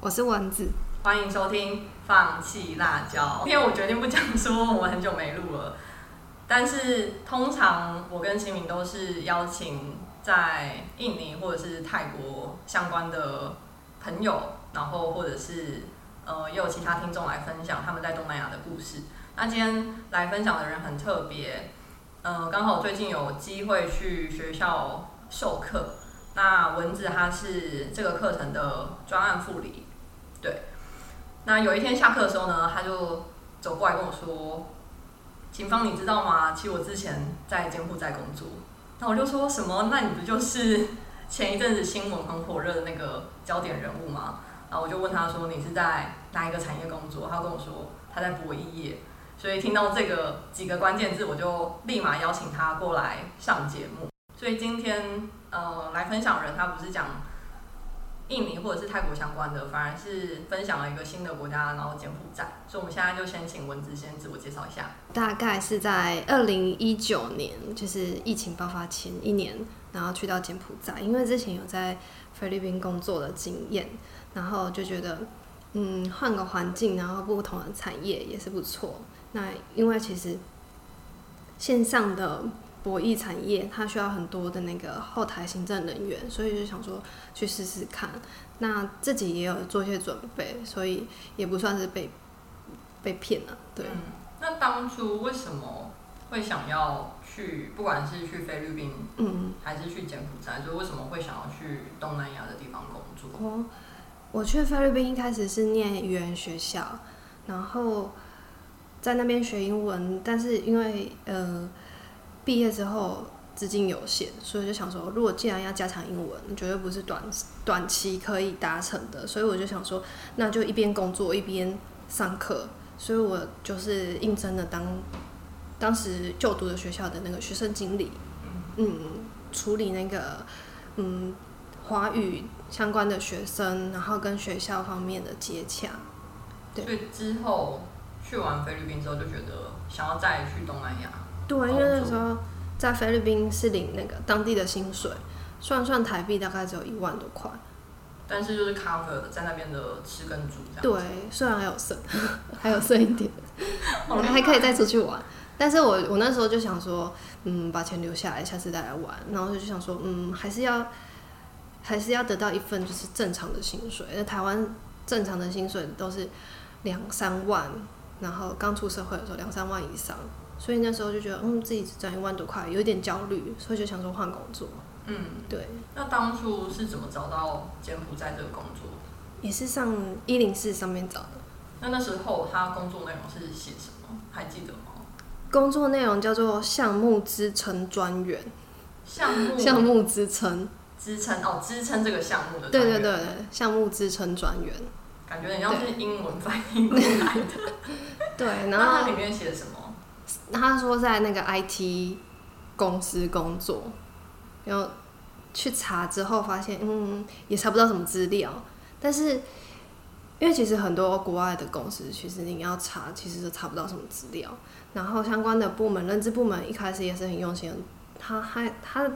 我是蚊子，欢迎收听《放弃辣椒》。今天我决定不讲说我们很久没录了，但是通常我跟秦明都是邀请在印尼或者是泰国相关的朋友，然后或者是呃也有其他听众来分享他们在东南亚的故事。那今天来分享的人很特别，呃，刚好最近有机会去学校授课。那蚊子他是这个课程的专案副理，对。那有一天下课的时候呢，他就走过来跟我说：“秦芳，你知道吗？其实我之前在柬埔寨工作。”那我就说什么？那你不就是前一阵子新闻很火热的那个焦点人物吗？然后我就问他说：“你是在哪一个产业工作？”他跟我说他在博弈业。所以听到这个几个关键字，我就立马邀请他过来上节目。所以今天。呃，来分享人他不是讲印尼或者是泰国相关的，反而是分享了一个新的国家，然后柬埔寨。所以我们现在就先请文子先自我介绍一下。大概是在二零一九年，就是疫情爆发前一年，然后去到柬埔寨，因为之前有在菲律宾工作的经验，然后就觉得，嗯，换个环境，然后不同的产业也是不错。那因为其实线上的。博弈产业它需要很多的那个后台行政人员，所以就想说去试试看。那自己也有做一些准备，所以也不算是被被骗了。对。那当初为什么会想要去，不管是去菲律宾，嗯，还是去柬埔寨，就为什么会想要去东南亚的地方工作？哦，我去菲律宾一开始是念语言学校，然后在那边学英文，但是因为呃。毕业之后资金有限，所以就想说，如果既然要加强英文，绝对不是短短期可以达成的。所以我就想说，那就一边工作一边上课。所以我就是应征了当当时就读的学校的那个学生经理，嗯，处理那个嗯华语相关的学生，然后跟学校方面的接洽。对。所以之后去完菲律宾之后，就觉得想要再去东南亚。对，因为那时候在菲律宾是领那个当地的薪水，算算台币大概只有一万多块，但是就是 cover 在那边的吃跟住这样。对，虽然还有剩，还有剩一点，我们还可以再出去玩。但是我我那时候就想说，嗯，把钱留下来，下次再来玩。然后就想说，嗯，还是要还是要得到一份就是正常的薪水。那台湾正常的薪水都是两三万，然后刚出社会的时候两三万以上。所以那时候就觉得，嗯，自己只赚一万多块，有点焦虑，所以就想说换工作。嗯，对。那当初是怎么找到柬埔寨这个工作？也是上一零四上面找的。那那时候他工作内容是写什么？还记得吗？工作内容叫做项目支撑专员。项目 项目支撑支撑哦，支撑这个项目的。对对对，项目支撑专员。感觉很像是英文翻译过来的。对，然后它里面写什么？他说在那个 IT 公司工作，然后去查之后发现，嗯，也查不到什么资料。但是因为其实很多国外的公司，其实你要查，其实都查不到什么资料。然后相关的部门，人资部门一开始也是很用心，他还他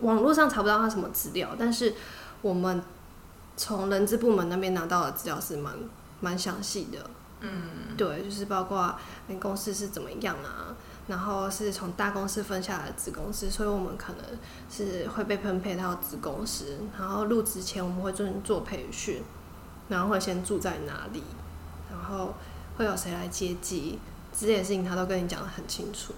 网络上查不到他什么资料，但是我们从人资部门那边拿到的资料是蛮蛮详细的。嗯，对，就是包括你公司是怎么样啊，然后是从大公司分下来的子公司，所以我们可能是会被分配到子公司，然后入职前我们会做做培训，然后会先住在哪里，然后会有谁来接机，这些事情他都跟你讲的很清楚。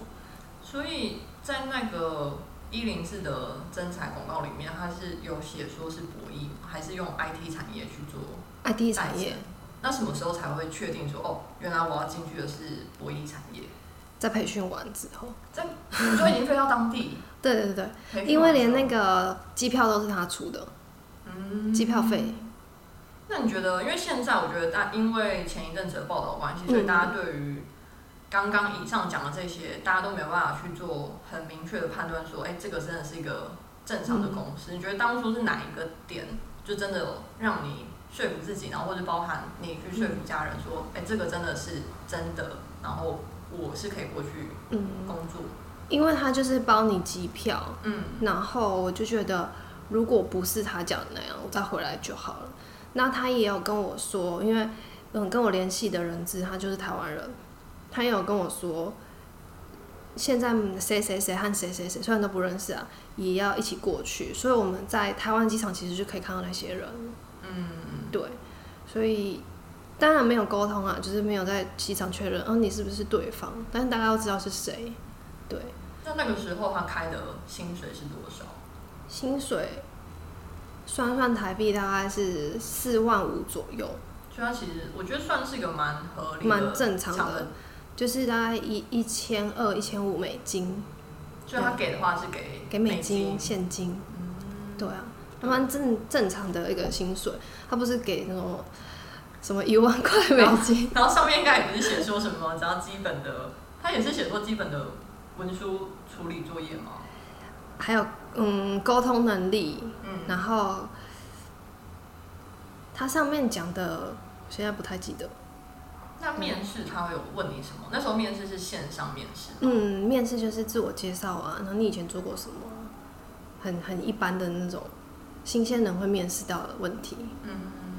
所以在那个一零四的征才广告里面，他是有写说是博弈，还是用 IT 产业去做？IT 产业。那什么时候才会确定说哦，原来我要进去的是博弈产业？在培训完之后，在你就已经飞到当地。对对对对，因为连那个机票都是他出的，嗯，机票费。那你觉得？因为现在我觉得大，因为前一阵子的报道关系，所以大家对于刚刚以上讲的这些，大家都没有办法去做很明确的判断，说，哎，这个真的是一个正常的公司？你觉得当初是哪一个点，就真的让你？说服自己，然后或者包含你去说服家人说，哎，这个真的是真的，然后我是可以过去工作，因为他就是包你机票，嗯，然后我就觉得如果不是他讲的那样，我再回来就好了。那他也有跟我说，因为嗯跟我联系的人资他就是台湾人，他也有跟我说，现在谁谁谁和谁谁谁虽然都不认识啊，也要一起过去，所以我们在台湾机场其实就可以看到那些人。嗯，对，所以当然没有沟通啊，就是没有在机场确认，哦你是不是对方，但是大家都知道是谁。对，那那个时候他开的薪水是多少？薪水算算台币大概是四万五左右，所以他其实我觉得算是一个蛮合理、蛮正常的的。就是大概一一千二、一千五美金，所以他给的话是给给美美金现金。嗯对啊，还蛮正正常的一个薪水，他不是给那种什么一万 块美金。然后上面应该也不是写说什么，只要基本的，他也是写说基本的文书处理作业嘛。还有嗯沟通能力，嗯，然后他上面讲的，现在不太记得。那面试他会有问你什么？那时候面试是线上面试，嗯，面试就是自我介绍啊，然后你以前做过什么，很很一般的那种新鲜人会面试到的问题。嗯，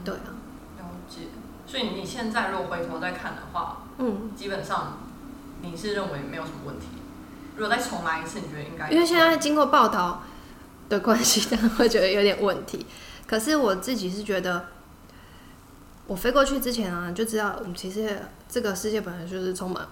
对啊，了解。所以你现在如果回头再看的话，嗯，基本上你是认为没有什么问题。如果再重来一次，你觉得应该？因为现在经过报道的关系，当然会觉得有点问题。可是我自己是觉得，我飞过去之前啊，就知道我们其实这个世界本来就是充满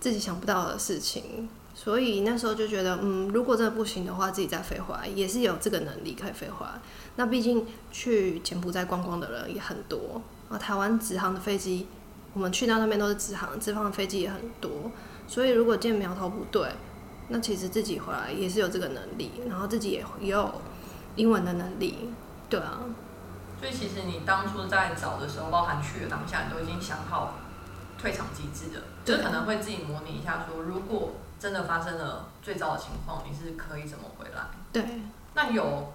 自己想不到的事情，所以那时候就觉得，嗯，如果真的不行的话，自己再飞回来也是有这个能力可以飞回来。那毕竟去柬埔寨观光的人也很多啊，台湾直航的飞机，我们去到那边都是直航，直航的飞机也很多，所以如果见苗头不对，那其实自己回来也是有这个能力，然后自己也也有英文的能力，对啊，所以其实你当初在找的时候，包含去的当下，你都已经想好退场机制的，对就是可能会自己模拟一下说如果真的发生了最糟的情况，你是可以怎么回来？对，那有，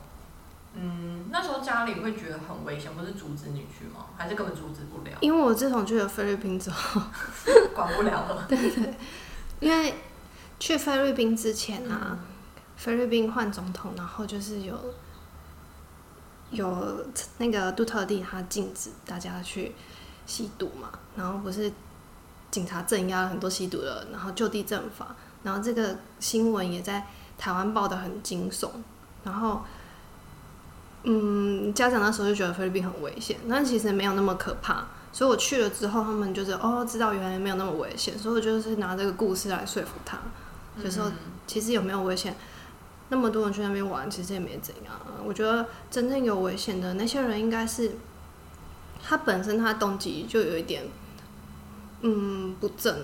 嗯，那时候家里会觉得很危险，不是阻止你去吗？还是根本阻止不了，因为我自从去了菲律宾之后，管不了了？对对因为去菲律宾之前啊，菲律宾换总统，然后就是有有那个杜特地他禁止大家去吸毒嘛，然后不是警察镇压了很多吸毒的人，然后就地正法，然后这个新闻也在台湾报的很惊悚，然后。嗯，家长那时候就觉得菲律宾很危险，但其实没有那么可怕。所以我去了之后，他们就是哦，知道原来没有那么危险，所以我就是拿这个故事来说服他，就说嗯其实有没有危险，那么多人去那边玩，其实也没怎样。我觉得真正有危险的那些人，应该是他本身他动机就有一点嗯不正，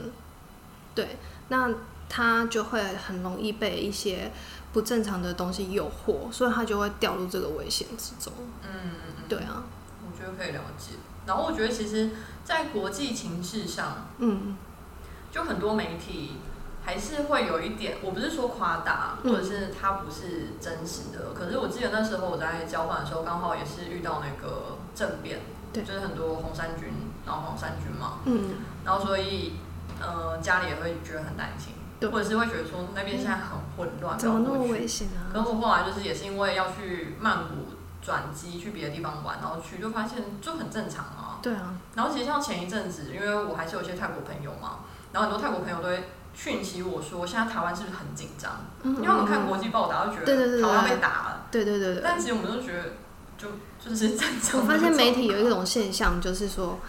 对，那他就会很容易被一些不正常的东西诱惑，所以他就会掉入这个危险之中。嗯对啊，我觉得可以了解。然后我觉得其实，在国际情势上，嗯。就很多媒体还是会有一点，我不是说夸大，嗯。或者是它不是真实的。可是我记得那时候我在交换的时候，刚好也是遇到那个政变，对。就是很多红衫军，然后黄衫军嘛，嗯，然后所以呃家里也会觉得很担心，对或者是会觉得说那边现在很混乱，怎么那么危险啊？可是我后来就是也是因为要去曼谷转机去别的地方玩，然后去就发现就很正常啊。对啊，然后其实像前一阵子，因为我还是有一些泰国朋友嘛，然后很多泰国朋友都会讯息我说，现在台湾是不是很紧张？嗯因为我们看国际报道，就觉得台湾要被打了，对对对对。但其实我们都觉得就就是正常。我发现媒体有一种现象，就是说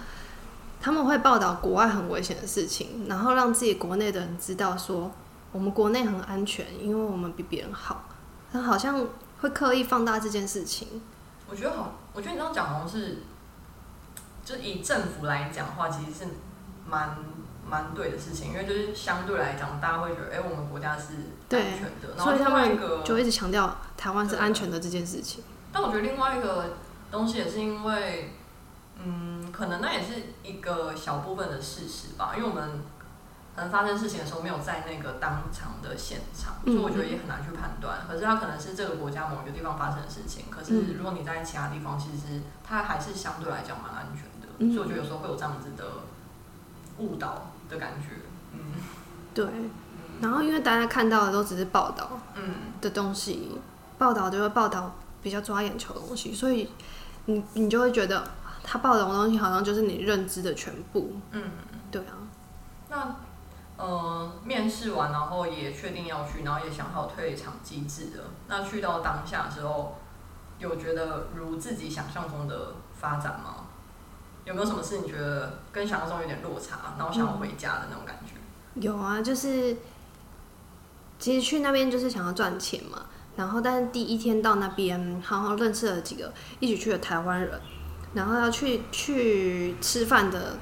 他们会报道国外很危险的事情，然后让自己国内的人知道说我们国内很安全，因为我们比别人好，他好像会刻意放大这件事情。我觉得好，我觉得你这样讲好像是，就以政府来讲的话，其实是蛮蛮对的事情，因为就是相对来讲，大家会觉得，哎、我们国家是安全的。然后所以他另外一个们就一直强调台湾是安全的这件事情。但我觉得另外一个东西也是因为，嗯，可能那也是一个小部分的事实吧，因为我们可能发生事情的时候没有在那个当场的现场，所嗯以我觉得也很难去判断。可是它可能是这个国家某一个地方发生的事情，可是嗯如果你在其他地方，其实它还是相对来讲蛮安全的。嗯所以我觉得有时候会有这样子的误导的感觉。嗯对，然后因为大家看到的都只是报道嗯的东西，报道就会报道比较抓眼球的东西，所以你你就会觉得他报道的东西好像就是你认知的全部。嗯，对啊，那呃，面试完，然后也确定要去，然后也想好退场机制了。那去到当下之后，有觉得如自己想象中的发展吗？有没有什么事你觉得跟想象中有点落差，然后想要回家的那种感觉？有啊，就是其实去那边就是想要赚钱嘛。然后，但是第一天到那边，好好认识了几个一起去的台湾人。然后要去去吃饭的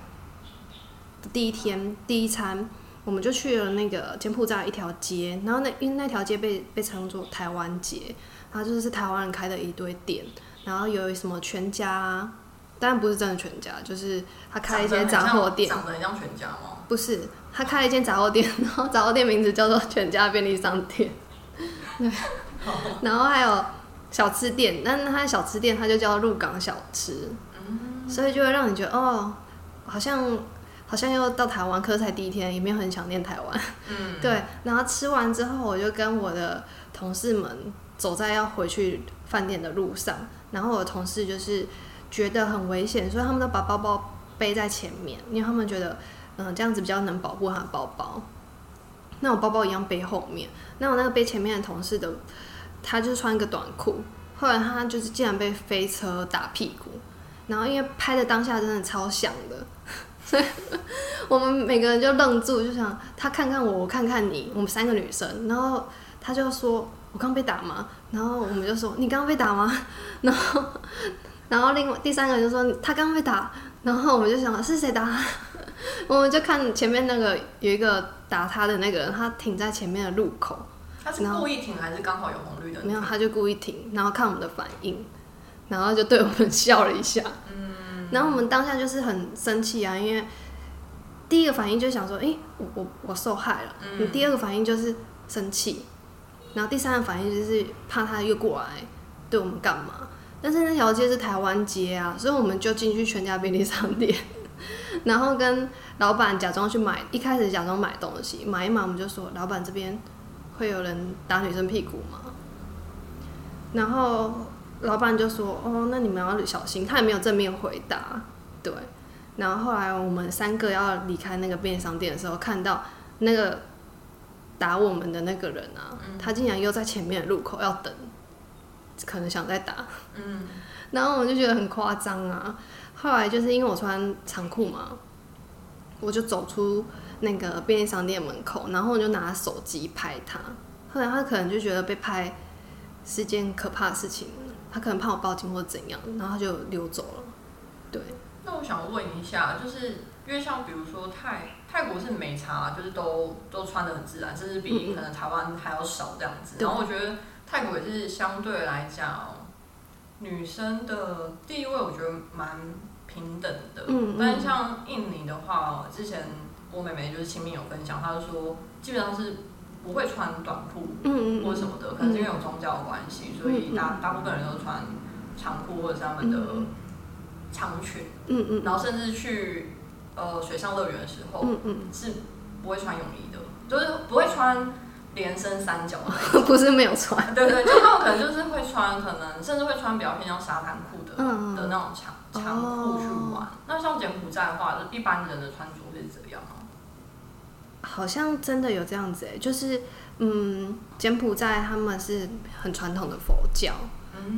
第一天，第一餐，我们就去了那个柬埔寨一条街。然后那因为那条街被被称作台湾街，然后就是台湾人开的一堆店。然后有什么全家，当然不是真的全家，就是他开了一间杂货店，长得很像全家吗？不是，他开了一间杂货店，然后杂货店名字叫做全家便利商店。对。然后还有小吃店，但他小吃店他就叫鹿港小吃，所以就会让你觉得哦，好像好像又到台湾，可是才第一天，也没有很想念台湾。嗯，对。然后吃完之后，我就跟我的同事们走在要回去饭店的路上，然后我的同事就是觉得很危险，所以他们都把包包背在前面，因为他们觉得嗯这样子比较能保护他的包包。那我包包一样背后面，那我那个背前面的同事的。他就穿一个短裤，后来他就是竟然被飞车打屁股，然后因为拍的当下真的超响的，所以我们每个人就愣住，就想他看看我，我看看你，我们三个女生，然后他就说：“我刚被打吗？”然后我们就说：“你刚被打吗？” 然后然后另外第三个人就说：“他刚被打。”然后我们就想是谁打？我们就看前面那个有一个打他的那个人，他停在前面的路口。他是故意停还是刚好有红绿灯？没有，他就故意停，然后看我们的反应，然后就对我们笑了一下。嗯，然后我们当下就是很生气啊，因为第一个反应就想说，哎，我我我受害了。嗯。第二个反应就是生气，然后第三个反应就是怕他又过来对我们干嘛？但是那条街是台湾街啊，所以我们就进去全家便利商店，然后跟老板假装去买，一开始假装买东西，买一买我们就说，老板这边。会有人打女生屁股吗？然后老板就说：“哦，那你们要小心。”他也没有正面回答。对。然后后来我们三个要离开那个便利商店的时候，看到那个打我们的那个人啊，他竟然又在前面的路口要等，可能想再打。嗯。然后我就觉得很夸张啊。后来就是因为我穿长裤嘛，我就走出。那个便利商店门口，然后我就拿手机拍他。后来他可能就觉得被拍是件可怕的事情，他可能怕我报警或者怎样，然后他就溜走了。对。那我想问一下，就是因为像比如说泰泰国是没差，就是都都穿的很自然，甚至比可能台湾还要少这样子。然后我觉得泰国也是相对来讲，女生的地位我觉得蛮平等的。嗯嗯。但是像印尼的话，之前。我妹妹就是亲密有分享，她就说基本上是不会穿短裤或什么的，可能是因为有宗教的关系，所以大大部分人都穿长裤或者是他们的长裙，嗯嗯，然后甚至去呃水上乐园的时候，嗯嗯，是不会穿泳衣的，就是不会穿连身三角的，不是没有穿，对对，就他们可能就是会穿，可能甚至会穿比较偏向沙滩裤的的那种长长裤去玩。那像柬埔寨的话，就一般人的穿着是怎样吗？好像真的有这样子哎，就是嗯，柬埔寨他们是很传统的佛教，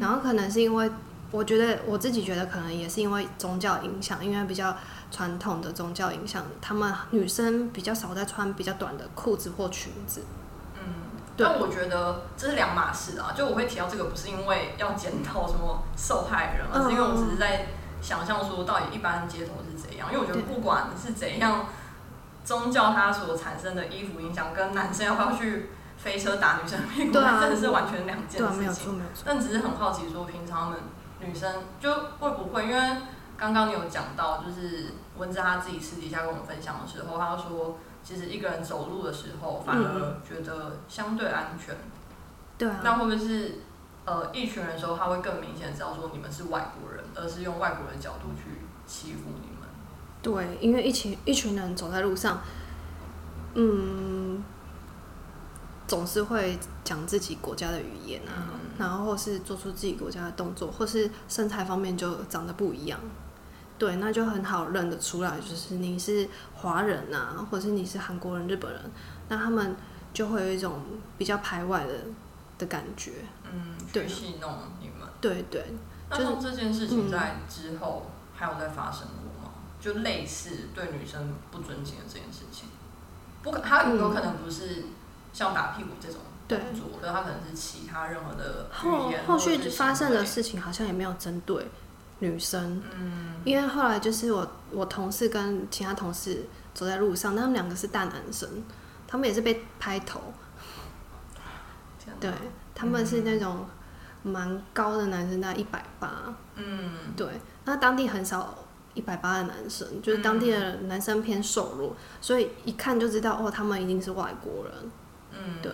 然后可能是因为我觉得我自己觉得可能也是因为宗教影响，因为比较传统的宗教影响，他们女生比较少在穿比较短的裤子或裙子。嗯，但我觉得这是两码事啊。就我会提到这个，不是因为要检讨什么受害人，而是因为我只是在想象说到底一般街头是怎样。因为我觉得不管是怎样。宗教它所产生的衣服影响，跟男生要不要去飞车打女生屁股，真的是完全两件事情。但只是很好奇，说平常们女生就会不会？因为刚刚你有讲到，就是文字他自己私底下跟我们分享的时候，他说其实一个人走路的时候，反而觉得相对安全。对啊。那会不会是呃一群人的时候，他会更明显知道说你们是外国人，而是用外国人的角度去欺负你？对，因为一群一群人走在路上，嗯，总是会讲自己国家的语言啊，嗯然后或是做出自己国家的动作，或是身材方面就长得不一样。对，那就很好认得出来，就是你是华人啊，或者是你是韩国人、日本人，那他们就会有一种比较排外的的感觉。嗯，对戏弄你们。对对，就是那像这件事情在之后还有在发生吗？就类似对女生不尊敬的这件事情，不可，他有可能不是像打屁股这种动作，可是他可能是其他任何的后后续发生的事情好像也没有针对女生，嗯。因为后来就是我我同事跟其他同事走在路上，那他们两个是大男生，他们也是被拍头，对，他们是那种蛮高的男生，大概一百八，嗯。对，那当地很少一百八的男生，就是当地的男生偏瘦弱，所以一看就知道哦，他们一定是外国人，嗯，对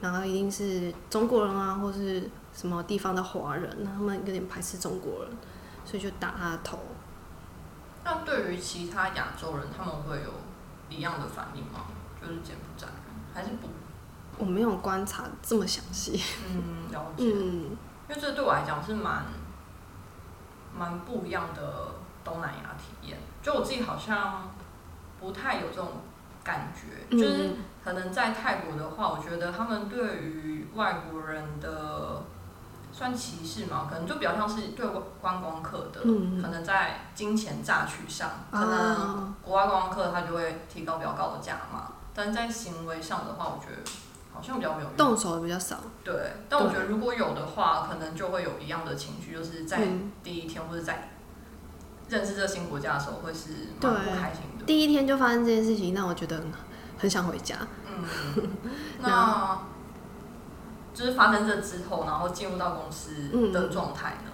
然后一定是中国人啊，或是什么地方的华人，那他们有点排斥中国人，所以就打他的头。那对于其他亚洲人，他们会有一样的反应吗？就是柬埔寨人还是不？我没有观察这么详细，嗯，了解。嗯，因为这对我来讲是蛮蛮不一样的东南亚体验。就我自己好像不太有这种感觉，嗯就是可能在泰国的话，我觉得他们对于外国人的算歧视嘛，可能就比较像是对观光客的，嗯可能在金钱榨取上，可能啊，国外观光客他就会提高比较高的价嘛，但是在行为上的话，我觉得好像比较没有用。动手的比较少，对，但我觉得如果有的话，可能就会有一样的情绪，就是在嗯第一天或者在认识这个新国家的时候，会是蛮对不开心的。第一天就发生这件事情，让我觉得很很想回家。嗯，那就是发生这之后，然后进入到公司嗯的状态呢？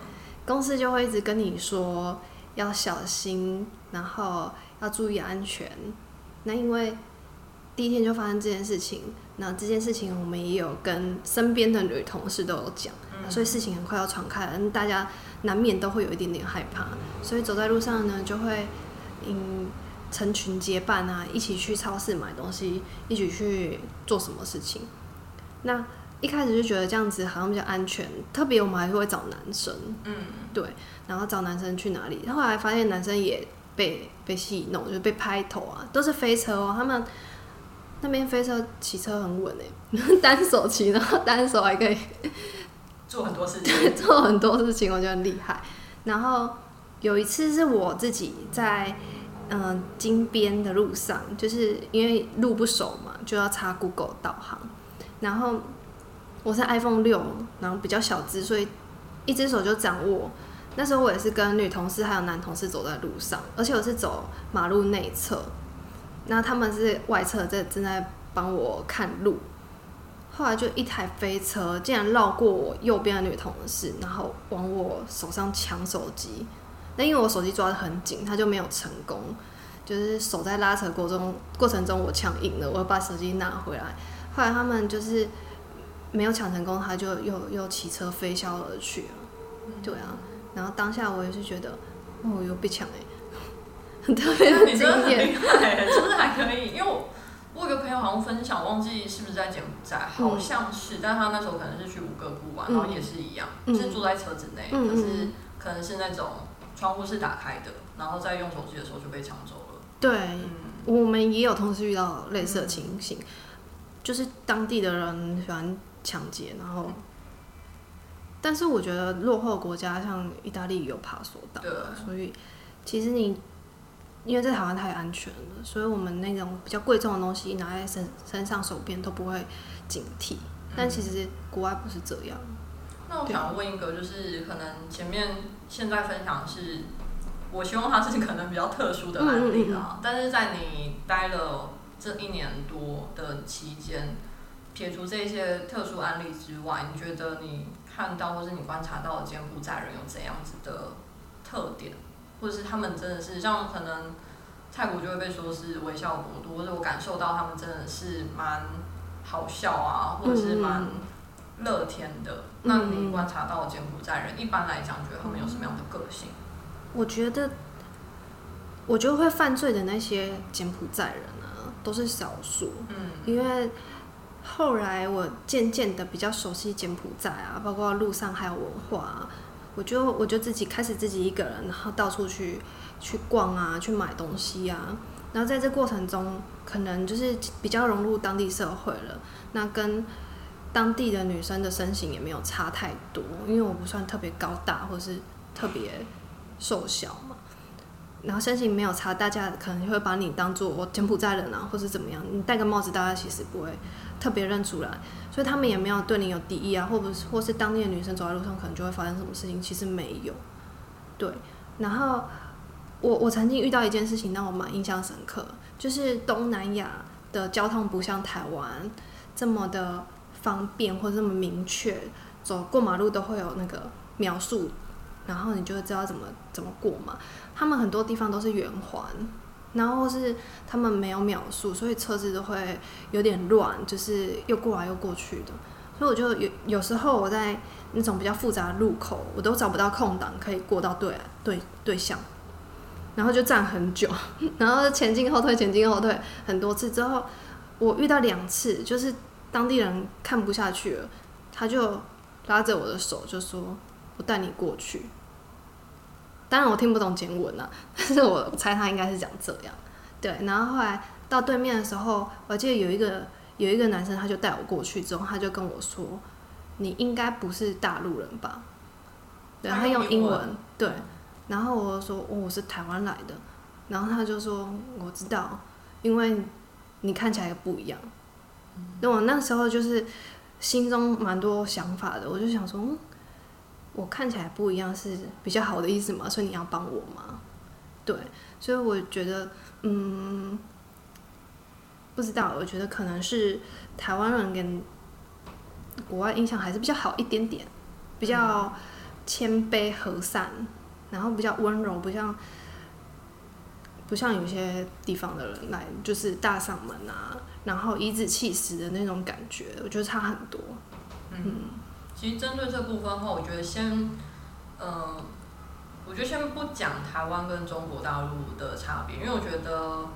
公司就会一直跟你说要小心，然后要注意安全。那因为第一天就发生这件事情，那这件事情我们也有跟身边的女同事都有讲，嗯所以事情很快要传开了，嗯大家难免都会有一点点害怕，所以走在路上呢，就会嗯成群结伴啊，一起去超市买东西，一起去做什么事情。那一开始就觉得这样子好像比较安全，特别我们还是会找男生，嗯，对，然后找男生去哪里？后来发现男生也被被戏弄，就是被拍头啊，都是飞车哦。他们那边飞车骑车很稳诶，单手骑，然后单手还可以 做很多事情。做很多事情，我觉得很厉害。然后有一次是我自己在嗯、呃金边的路上，就是因为路不熟嘛，就要插 Google 导航。然后我是 iPhone 六，然后比较小只，所以一只手就掌握。那时候我也是跟女同事还有男同事走在路上，而且我是走马路内侧，那他们是外侧在正在帮我看路。后来就一台飞车竟然绕过我右边的女同事，然后往我手上抢手机。那因为我手机抓得很紧，他就没有成功。就是手在拉扯过中过程中，我抢赢了，我把手机拿回来。后来他们就是没有抢成功，他就又又骑车飞销而去了。对啊，然后当下我也是觉得，哦，又被抢哎、特别你真的很验。厉害，就是还可以。因为我我有个朋友好像分享，忘记是不是在柬埔寨，嗯。好像是，但是他那时候可能是去五个部玩，嗯。然后也是一样，嗯是住在车子内，嗯可是嗯。可能是那种窗户是打开的，然后在用手机的时候就被抢走了。对，嗯，我们也有同事遇到类似的情形，就是当地的人喜欢抢劫，然后，但是我觉得落后国家像意大利有爬索岛啊，所以其实你因为在台湾太安全了，所以我们那种比较贵重的东西拿在身身上手边都不会警惕，但其实国外不是这样。那我想问一个，就是可能前面现在分享的是，我希望它是可能比较特殊的案例啦，但是在你待了这一年多的期间，撇除这些特殊案例之外，你觉得你看到或是你观察到的柬埔寨人有怎样子的特点，或者是他们真的是像可能泰国就会被说是微笑国度，或者我感受到他们真的是蛮好笑啊，或者是蛮嗯乐天的。那你观察到柬埔寨人，一般来讲，觉得他们有什么样的个性？我觉得，我觉得会犯罪的那些柬埔寨人啊，都是少数。嗯因为后来我渐渐的比较熟悉柬埔寨啊，包括路上还有文化、啊，我就我就自己开始自己一个人，然后到处去去逛啊，去买东西啊。然后在这过程中，可能就是比较融入当地社会了。那跟当地的女生的身形也没有差太多，因为我不算特别高大，或是特别瘦小嘛。然后身形没有差，大家可能会把你当做我柬埔寨人啊，或是怎么样。你戴个帽子，大家其实不会特别认出来，所以他们也没有对你有敌意啊，或者是或是当地的女生走在路上，可能就会发生什么事情，其实没有。对，然后。我我曾经遇到一件事情让我蛮印象深刻，就是东南亚的交通不像台湾这么的方便或者这么明确，走过马路都会有那个描述，然后你就会知道怎么怎么过嘛。他们很多地方都是圆环，然后是他们没有秒数，所以车子都会有点乱，就是又过来又过去的。所以我就有有时候我在那种比较复杂的路口，我都找不到空档可以过到对对对象。然后就站很久，然后前进后退，前进后退很多次之后，我遇到两次，就是当地人看不下去了，他就拉着我的手就说：“我带你过去。”当然我听不懂简文啊，但是我猜他应该是讲这样。对，然后后来到对面的时候，我记得有一个有一个男生，他就带我过去之后，他就跟我说：“你应该不是大陆人吧？”对，他用英文对。然后我说，哦，我是台湾来的，然后他就说，我知道，因为你看起来不一样。那我那时候就是心中蛮多想法的，我就想说，我看起来不一样是比较好的意思嘛，所以你要帮我吗？对，所以我觉得，嗯，不知道，我觉得可能是台湾人跟国外印象还是比较好一点点，比较谦卑和善。然后比较温柔，不像不像有些地方的人来就是大嗓门啊，然后颐指气使的那种感觉，我觉得差很多。嗯，其实针对这部分的话，我觉得先，嗯，我觉得先不讲台湾跟中国大陆的差别，因为我觉得，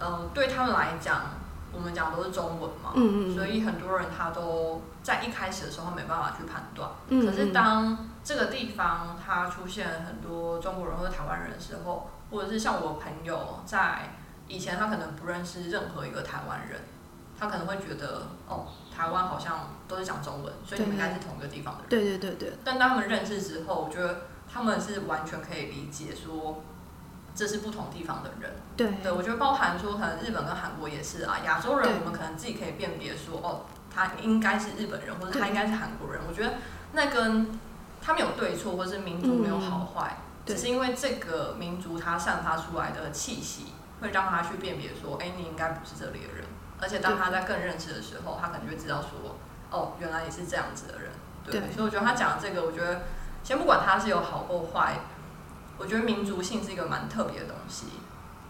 呃，对他们来讲，我们讲都是中文嘛，嗯嗯，所以很多人他都在一开始的时候没办法去判断，嗯，可是当这个地方它出现很多中国人或者台湾人的时候，或者是像我朋友在以前，他可能不认识任何一个台湾人，他可能会觉得哦，台湾好像都是讲中文，所以你们应该是同一个地方的人。对对对对。但当他们认识之后，我觉得他们是完全可以理解说这是不同地方的人。对。对，我觉得包含说可能日本跟韩国也是啊，亚洲人我们可能自己可以辨别说哦，他应该是日本人，或者他应该是韩国人。我觉得那跟他没有对错，或是民族没有好坏，只是因为这个民族它散发出来的气息，会让他去辨别说，哎，你应该不是这里的人。而且当他在更认识的时候，他可能就会知道说，哦，原来你是这样子的人。对，所以我觉得他讲的这个，我觉得先不管他是有好或坏，我觉得民族性是一个蛮特别的东西。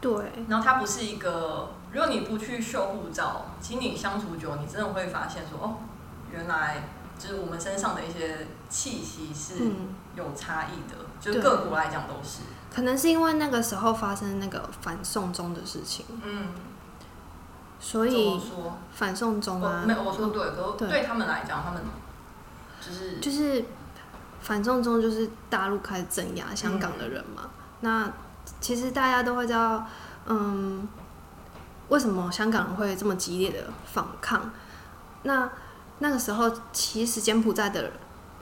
对。然后它不是一个，如果你不去秀护照，其实你相处久，你真的会发现说，哦，原来。就是我们身上的一些气息是有差异的，就是各国来讲都是。可能是因为那个时候发生那个反送中的事情，嗯，所以反送中啊，没有我说对，可对他们来讲，他们就是就是反送中就是大陆开始镇压香港的人嘛。那其实大家都会知道，嗯，为什么香港人会这么激烈的反抗？那那个时候，其实柬埔寨的，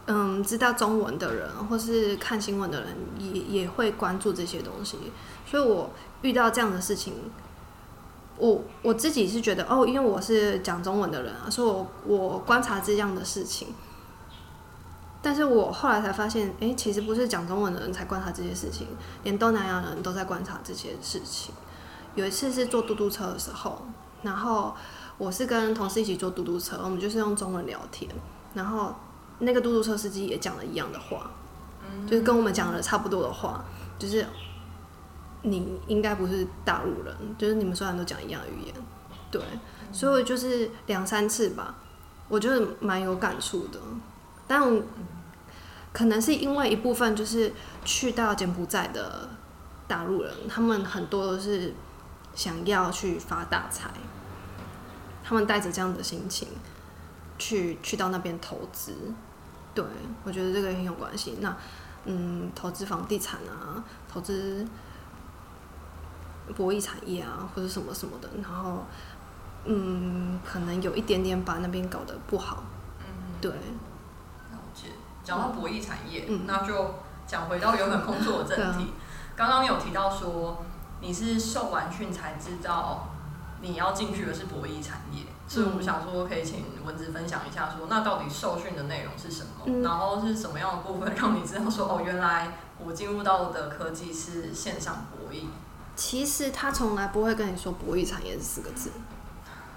嗯，知道中文的人，或是看新闻的人，也也会关注这些东西。所以我遇到这样的事情，我我自己是觉得，哦，因为我是讲中文的人啊，所以我我观察这样的事情。但是我后来才发现，哎，其实不是讲中文的人才观察这些事情，连东南亚人都在观察这些事情。有一次是坐嘟嘟车的时候，然后。我是跟同事一起坐嘟嘟车，我们就是用中文聊天，然后那个嘟嘟车司机也讲了一样的话，就是跟我们讲了差不多的话，就是你应该不是大陆人，就是你们虽然都讲一样的语言，对，所以就是两三次吧，我觉得蛮有感触的，但可能是因为一部分就是去到柬埔寨的大陆人，他们很多都是想要去发大财。他们带着这样的心情去去到那边投资。对我觉得这个很有关系。那嗯，投资房地产啊，投资博弈产业啊，或者什么什么的，然后嗯，可能有一点点把那边搞得不好。嗯，对，了解。讲到博弈产业，嗯那就讲回到原本工作的正题。刚刚有提到说你是受完训才知道你要进去的是博弈产业，所以我想说可以请文子分享一下说那到底受训的内容是什么，嗯然后是什么样的部分让你知道说哦原来我进入到的科技是线上博弈。其实他从来不会跟你说博弈产业这四个字，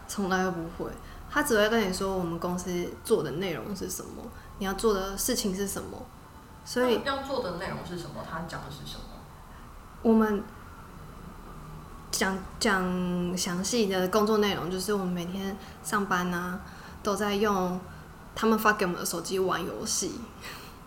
从来都不会。他只会跟你说我们公司做的内容是什么，你要做的事情是什么。所以要做的内容是什么？他讲的是什么？我们讲讲详细的工作内容，就是我们每天上班呢、都在用他们发给我们的手机玩游戏。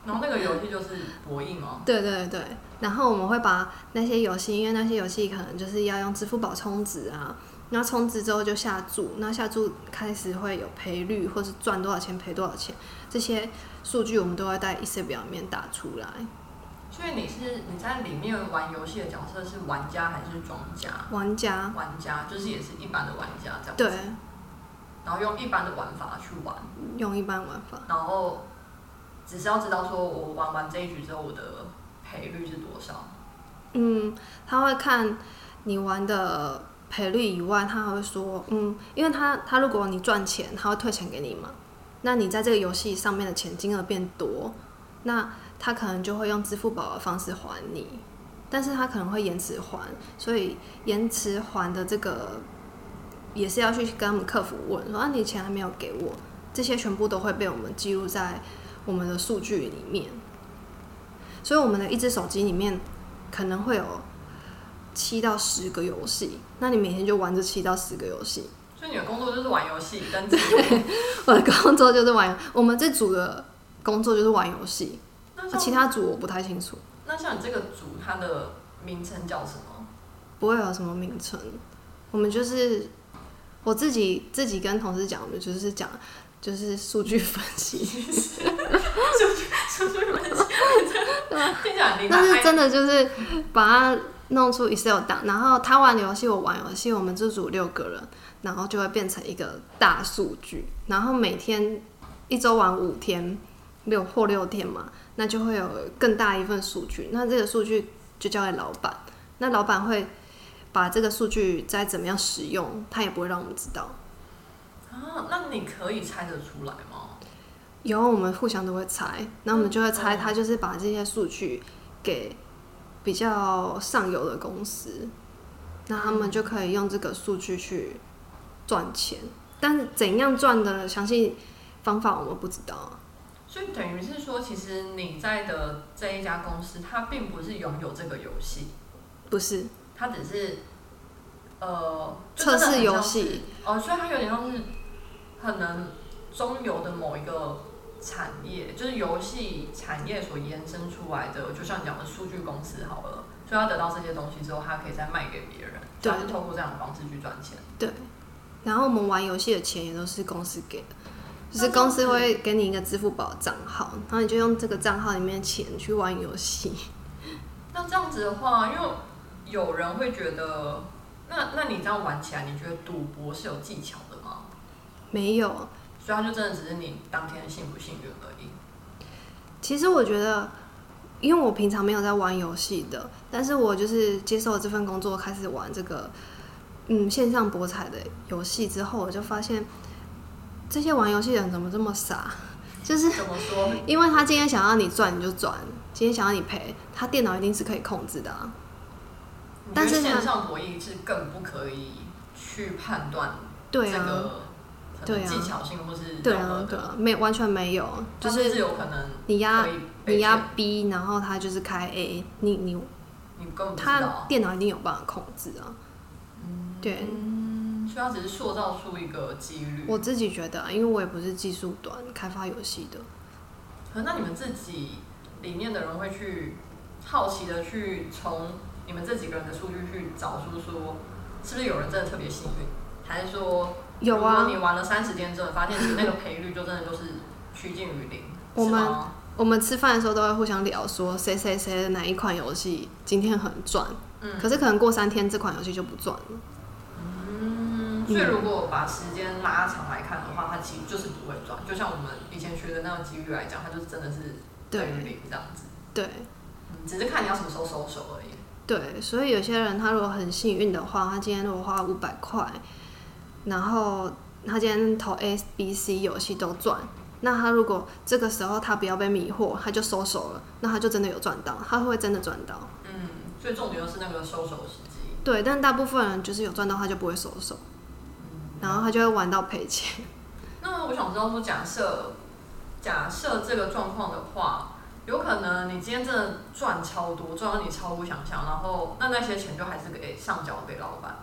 然后那个游戏就是博弈吗？对对对，然后我们会把那些游戏，因为那些游戏可能就是要用支付宝充值啊，然后充值之后就下注，那下注开始会有赔率，或是赚多少钱赔多少钱，这些数据我们都会在 Excel 表里面打出来。所以你是你在里面玩游戏的角色是玩家还是庄家？玩家玩家就是也是一般的玩家这样子。对，然后用一般的玩法去玩，用一般玩法，然后只是要知道说我玩完这一局之后我的赔率是多少。嗯，他会看你玩的赔率以外，他还会说，嗯，因为他他如果你赚钱，他会退钱给你嘛，那你在这个游戏上面的钱金额变多，那他可能就会用支付宝的方式还你，但是他可能会延迟还，所以延迟还的这个也是要去跟他们客服问说啊，你钱还没有给我，这些全部都会被我们记录在我们的数据里面，所以我们的一只手机里面可能会有七到十个游戏，那你每天就玩这七到十个游戏。所以你的工作就是玩游戏跟自己。我的工作就是玩，我们这组的工作就是玩游戏，其他组我不太清楚，那像你这个组它的名称叫什么？不会有什么名称。我们就是我自己自己跟同事讲，我们就是讲就是数据分析，数据分析，听起来很厉害。但是真的就是把它弄出 Excel 档，然后他玩游戏，我玩游戏，我们这组六个人，然后就会变成一个大数据，然后每天一周玩五天，六或六天嘛，那就会有更大一份数据，那这个数据就交给老板，那老板会把这个数据再怎么样使用，他也不会让我们知道。啊，那你可以猜得出来吗？有我们互相都会猜，那我们就会猜嗯他就是把这些数据给比较上游的公司，那他们就可以用这个数据去赚钱。但是怎样赚的详细方法我们不知道啊。所以等于是说，其实你在的这一家公司，它并不是拥有这个游戏，不是它只是呃测试游戏哦，所以它有点像是可能中游的某一个产业，就是游戏产业所延伸出来的，就像你讲的数据公司好了，所以他得到这些东西之后，他可以再卖给别人，对它是透过这样的方式去赚钱。对然后我们玩游戏的钱也都是公司给的，就是公司会给你一个支付宝账号，然后你就用这个账号里面的钱去玩游戏。那这样子的话，因为有人会觉得，那那你这样玩起来，你觉得赌博是有技巧的吗？没有，所以它就真的只是你当天幸不幸运而已。其实我觉得，因为我平常没有在玩游戏的，但是我就是接受了这份工作，开始玩这个嗯线上博彩的游戏之后，我就发现这些玩游戏的人怎么这么傻？就是怎么说？因为他今天想要你赚你就赚，今天想要你赔，他电脑一定是可以控制的啊。但是线上博弈是更不可以去判断这对啊，个可对啊能技巧性或是对啊，对啊，没完全没有，就是有可能你压你压 B，然后他就是开 A，你你你根本他。电脑一定有办法控制啊。嗯对，嗯，所以它只是塑造出一个几率。我自己觉得啊，因为我也不是技术端开发游戏的，可那你们自己里面的人会去好奇的去从你们这几个人的数据去找出说，是不是有人真的特别幸运，还是说有啊如果你玩了三十天之后，发现其实那个赔率就真的就是趋近于零，我们？我们吃饭的时候都会互相聊说谁谁谁的哪一款游戏今天很赚，嗯可是可能过三天这款游戏就不赚了。嗯，所以如果把时间拉长来看的话，它其实就是不会赚。就像我们以前学的那种几率来讲，它就是真的是等于零这样子。对嗯，只是看你要什么时候收手而已。对，所以有些人他如果很幸运的话，他今天如果花五百块，然后他今天投 A、B、C 游戏都赚，那他如果这个时候他不要被迷惑，他就收手了，那他就真的有赚到，他会真的赚到。嗯，所以重点就是那个收手时机。对，但大部分人就是有赚到，他就不会收手，然后他就会玩到赔钱。那我想知道说，假设假设这个状况的话，有可能你今天真的赚超多，赚到你超乎想象，然后那那些钱就还是给上缴给老板，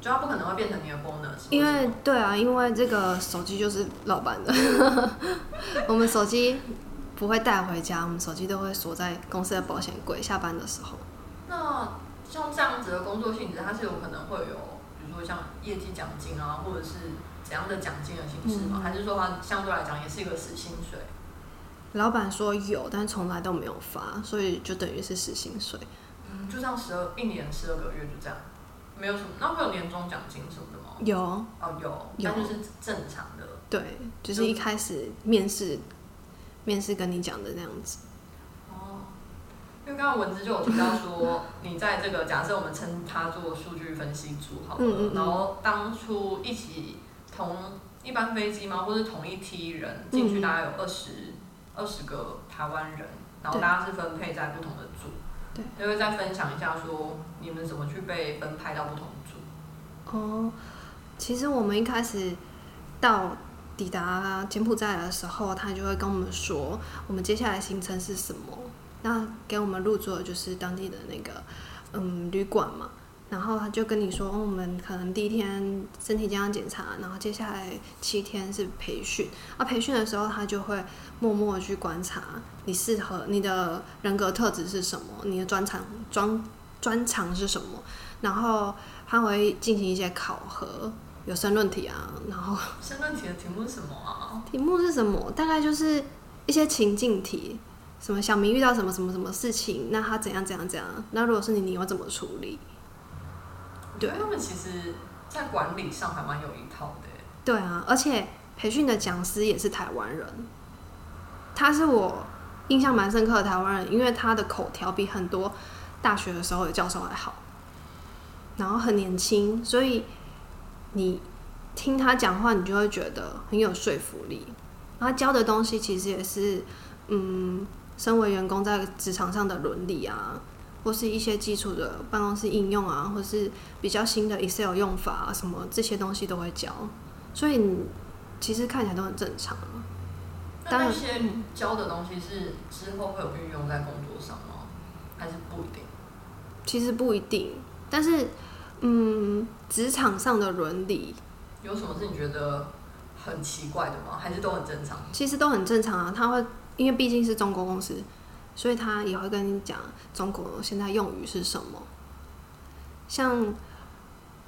就它不可能会变成你的 bonus。因为对啊，因为这个手机就是老板的，我们手机不会带回家，我们手机都会锁在公司的保险柜，下班的时候。那像这样子的工作性质，它是有可能会有，比如说像业绩奖金啊，或者是怎样的奖金的形式吗？嗯还是说它相对来讲也是一个死薪水？老板说有，但从来都没有发，所以就等于是死薪水。嗯，就这样十二一年十二个月就这样，没有什么，那会有年终奖金什么的吗？有，哦，有，有但就是正常的。对，就是一开始面试，面试跟你讲的那样子。哦，因为刚刚文字就有提到说，你在这个假设我们称他做数据分析组好了，嗯嗯嗯然后当初一起同一班飞机吗，或是同一梯人进去，嗯大概有二十二十个台湾人，然后大家是分配在不同的组，对，就会再分享一下说你们怎么去被分派到不同组。哦，其实我们一开始到抵达柬埔寨的时候，他就会跟我们说，我们接下来行程是什么。那给我们入住的就是当地的那个嗯旅馆嘛，然后他就跟你说，哦我们可能第一天身体健康检查，然后接下来七天是培训。啊，培训的时候他就会默默地去观察你适合你的人格特质是什么，你的专长专专长是什么，然后他会进行一些考核，有申论题啊，然后 申论题的题目是什么啊？题目是什么？大概就是一些情境题，什么小明遇到什么什么什么事情，那他怎样怎样怎样？那如果是你，你会怎么处理？对他们其实在管理上还蛮有一套的。对啊，而且培训的讲师也是台湾人，他是我印象蛮深刻的台湾人，因为他的口条比很多大学的时候的教授还好，然后很年轻，所以你听他讲话，你就会觉得很有说服力。他教的东西其实也是，嗯，身为员工在职场上的伦理啊，或是一些基础的办公室应用啊，或是比较新的 Excel 用法啊，什么这些东西都会教，所以你其实看起来都很正常。那当然那些教的东西是之后会有运用在工作上吗？还是不一定？其实不一定，但是，嗯，职场上的伦理有什么是你觉得很奇怪的吗？还是都很正常？其实都很正常啊。他会因为毕竟是中国公司，所以他也会跟你讲中国现在用语是什么。像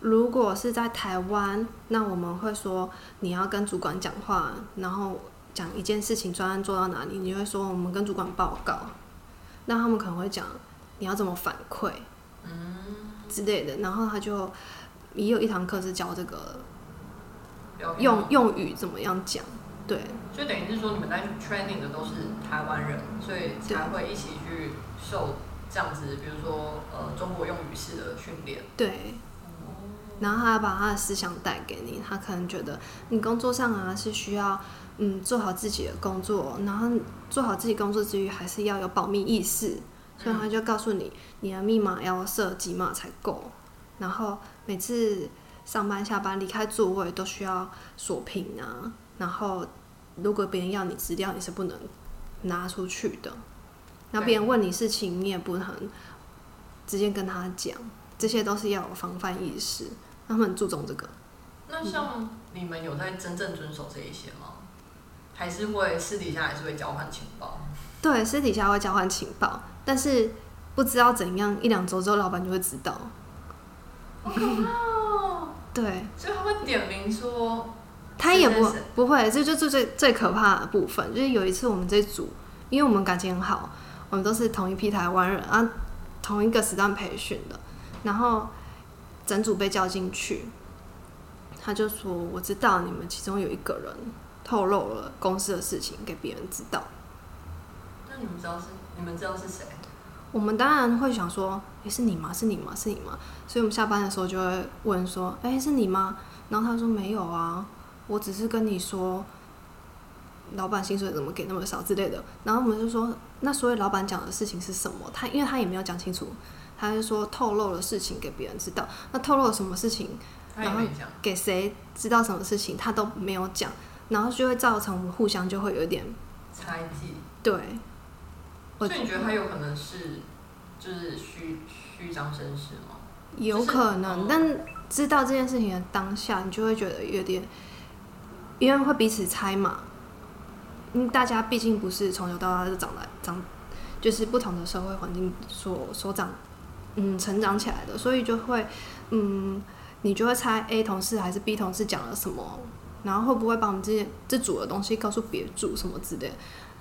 如果是在台湾，那我们会说你要跟主管讲话，然后讲一件事情专案做到哪里，你会说我们跟主管报告。那他们可能会讲你要怎么反馈，嗯，之类的，然后他就也有一堂课是教这个用用语怎么样讲，对所以等于是说你们在 training 的都是台湾人，所以才会一起去受这样子，比如说呃中国用语式的训练。对。然后他把他的思想带给你，他可能觉得你工作上啊是需要嗯做好自己的工作，然后做好自己工作之余还是要有保密意识，所以他就告诉你你的密码要设几码才够，然后每次上班下班离开座位都需要锁屏啊，然后如果别人要你资料你是不能拿出去的，那别人问你事情你也不能直接跟他讲，这些都是要有防范意识，他们很注重这个。那像你们有在真正遵守这一些吗？还是会私底下还是会交换情报？对，私底下会交换情报，但是不知道怎样，一两周之后老板就会知道。好可怕哦！对，所以他会点名说，他也不不会，这就是最最可怕的部分。就是有一次我们这组，因为我们感情很好，我们都是同一批台湾人啊，同一个时段培训的，然后整组被叫进去，他就说：“我知道你们其中有一个人透露了公司的事情给别人知道。那你们知道是你们知道是谁？”我们当然会想说：“诶，是你吗？是你吗？是你吗？”所以我们下班的时候就会问说：“诶，是你吗？”然后他说：“没有啊，我只是跟你说，老板薪水怎么给那么少之类的。”然后我们就说：“那所以老板讲的事情是什么？”他因为他也没有讲清楚，他就说透露了事情给别人知道。那透露了什么事情？然后。给谁知道什么事情，他都没有讲，然后就会造成我们互相就会有一点猜忌，对。我所以你觉得他有可能是就是虚虚张声势吗？有可能，嗯但知道这件事情的当下，你就会觉得有点，因为会彼此猜嘛。因为，大家毕竟不是从小到大就长来长，就是不同的社会环境所所长，嗯，成长起来的，所以就会，嗯，你就会猜 A 同事还是 B 同事讲了什么，然后会不会把我们这件这组的东西告诉别组什么之类的。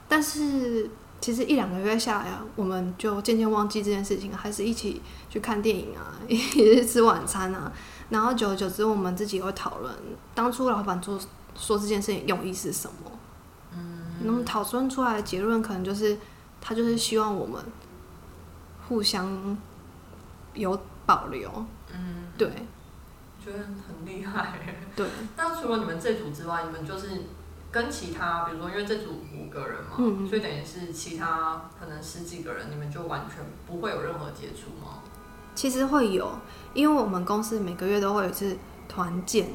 但是其实一两个月下来啊，我们就渐渐忘记这件事情，还是一起去看电影啊，一起去吃晚餐啊。然后久而久之，我们自己会讨论当初老板做说这件事情用意是什么。嗯，那么讨论出来的结论可能就是，他就是希望我们互相有保留。嗯，对觉得很厉害。对，那除了你们这组之外，你们就是跟其他，比如说因为这组五个人嘛，嗯所以等于是其他可能十几个人，你们就完全不会有任何接触吗？其实会有，因为我们公司每个月都会有一次团建，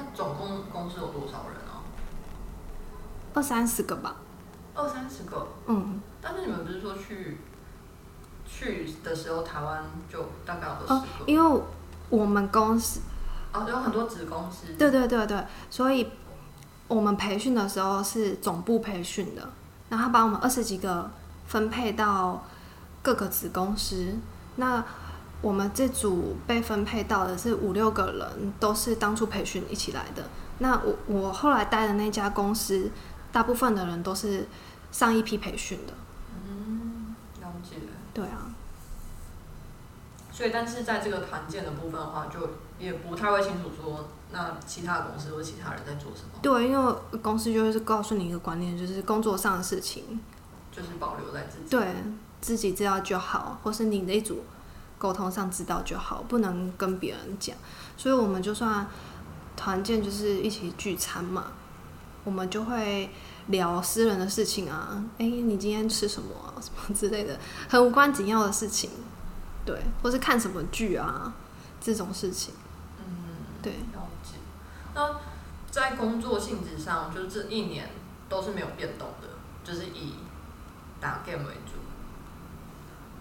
那总共公司有多少人啊？二三十个吧。二三十个。嗯，但是你们不是说去去的时候，台湾就大概有十个？因为我们公司哦，有很多子公司。对对对对，所以我们培训的时候是总部培训的，然后他把我们二十几个分配到各个子公司。那我们这组被分配到的是五六个人，都是当初培训一起来的。那我我后来待的那家公司，大部分的人都是上一批培训的。嗯，了解。对啊，所以，但是在这个团建的部分的话，就也不太会清楚说，那其他的公司或其他人在做什么，对，因为公司就会是告诉你一个观念，就是工作上的事情，就是保留在自己。对自己知道就好，或是你的一组沟通上知道就好，不能跟别人讲。所以我们就算团建，就是一起聚餐嘛，我们就会聊私人的事情啊，诶，你今天吃什么啊，什么之类的，很无关紧要的事情，对，或是看什么剧啊，这种事情，嗯，对。了解。那在工作性质上，就是这一年都是没有变动的，就是以打 game 为主。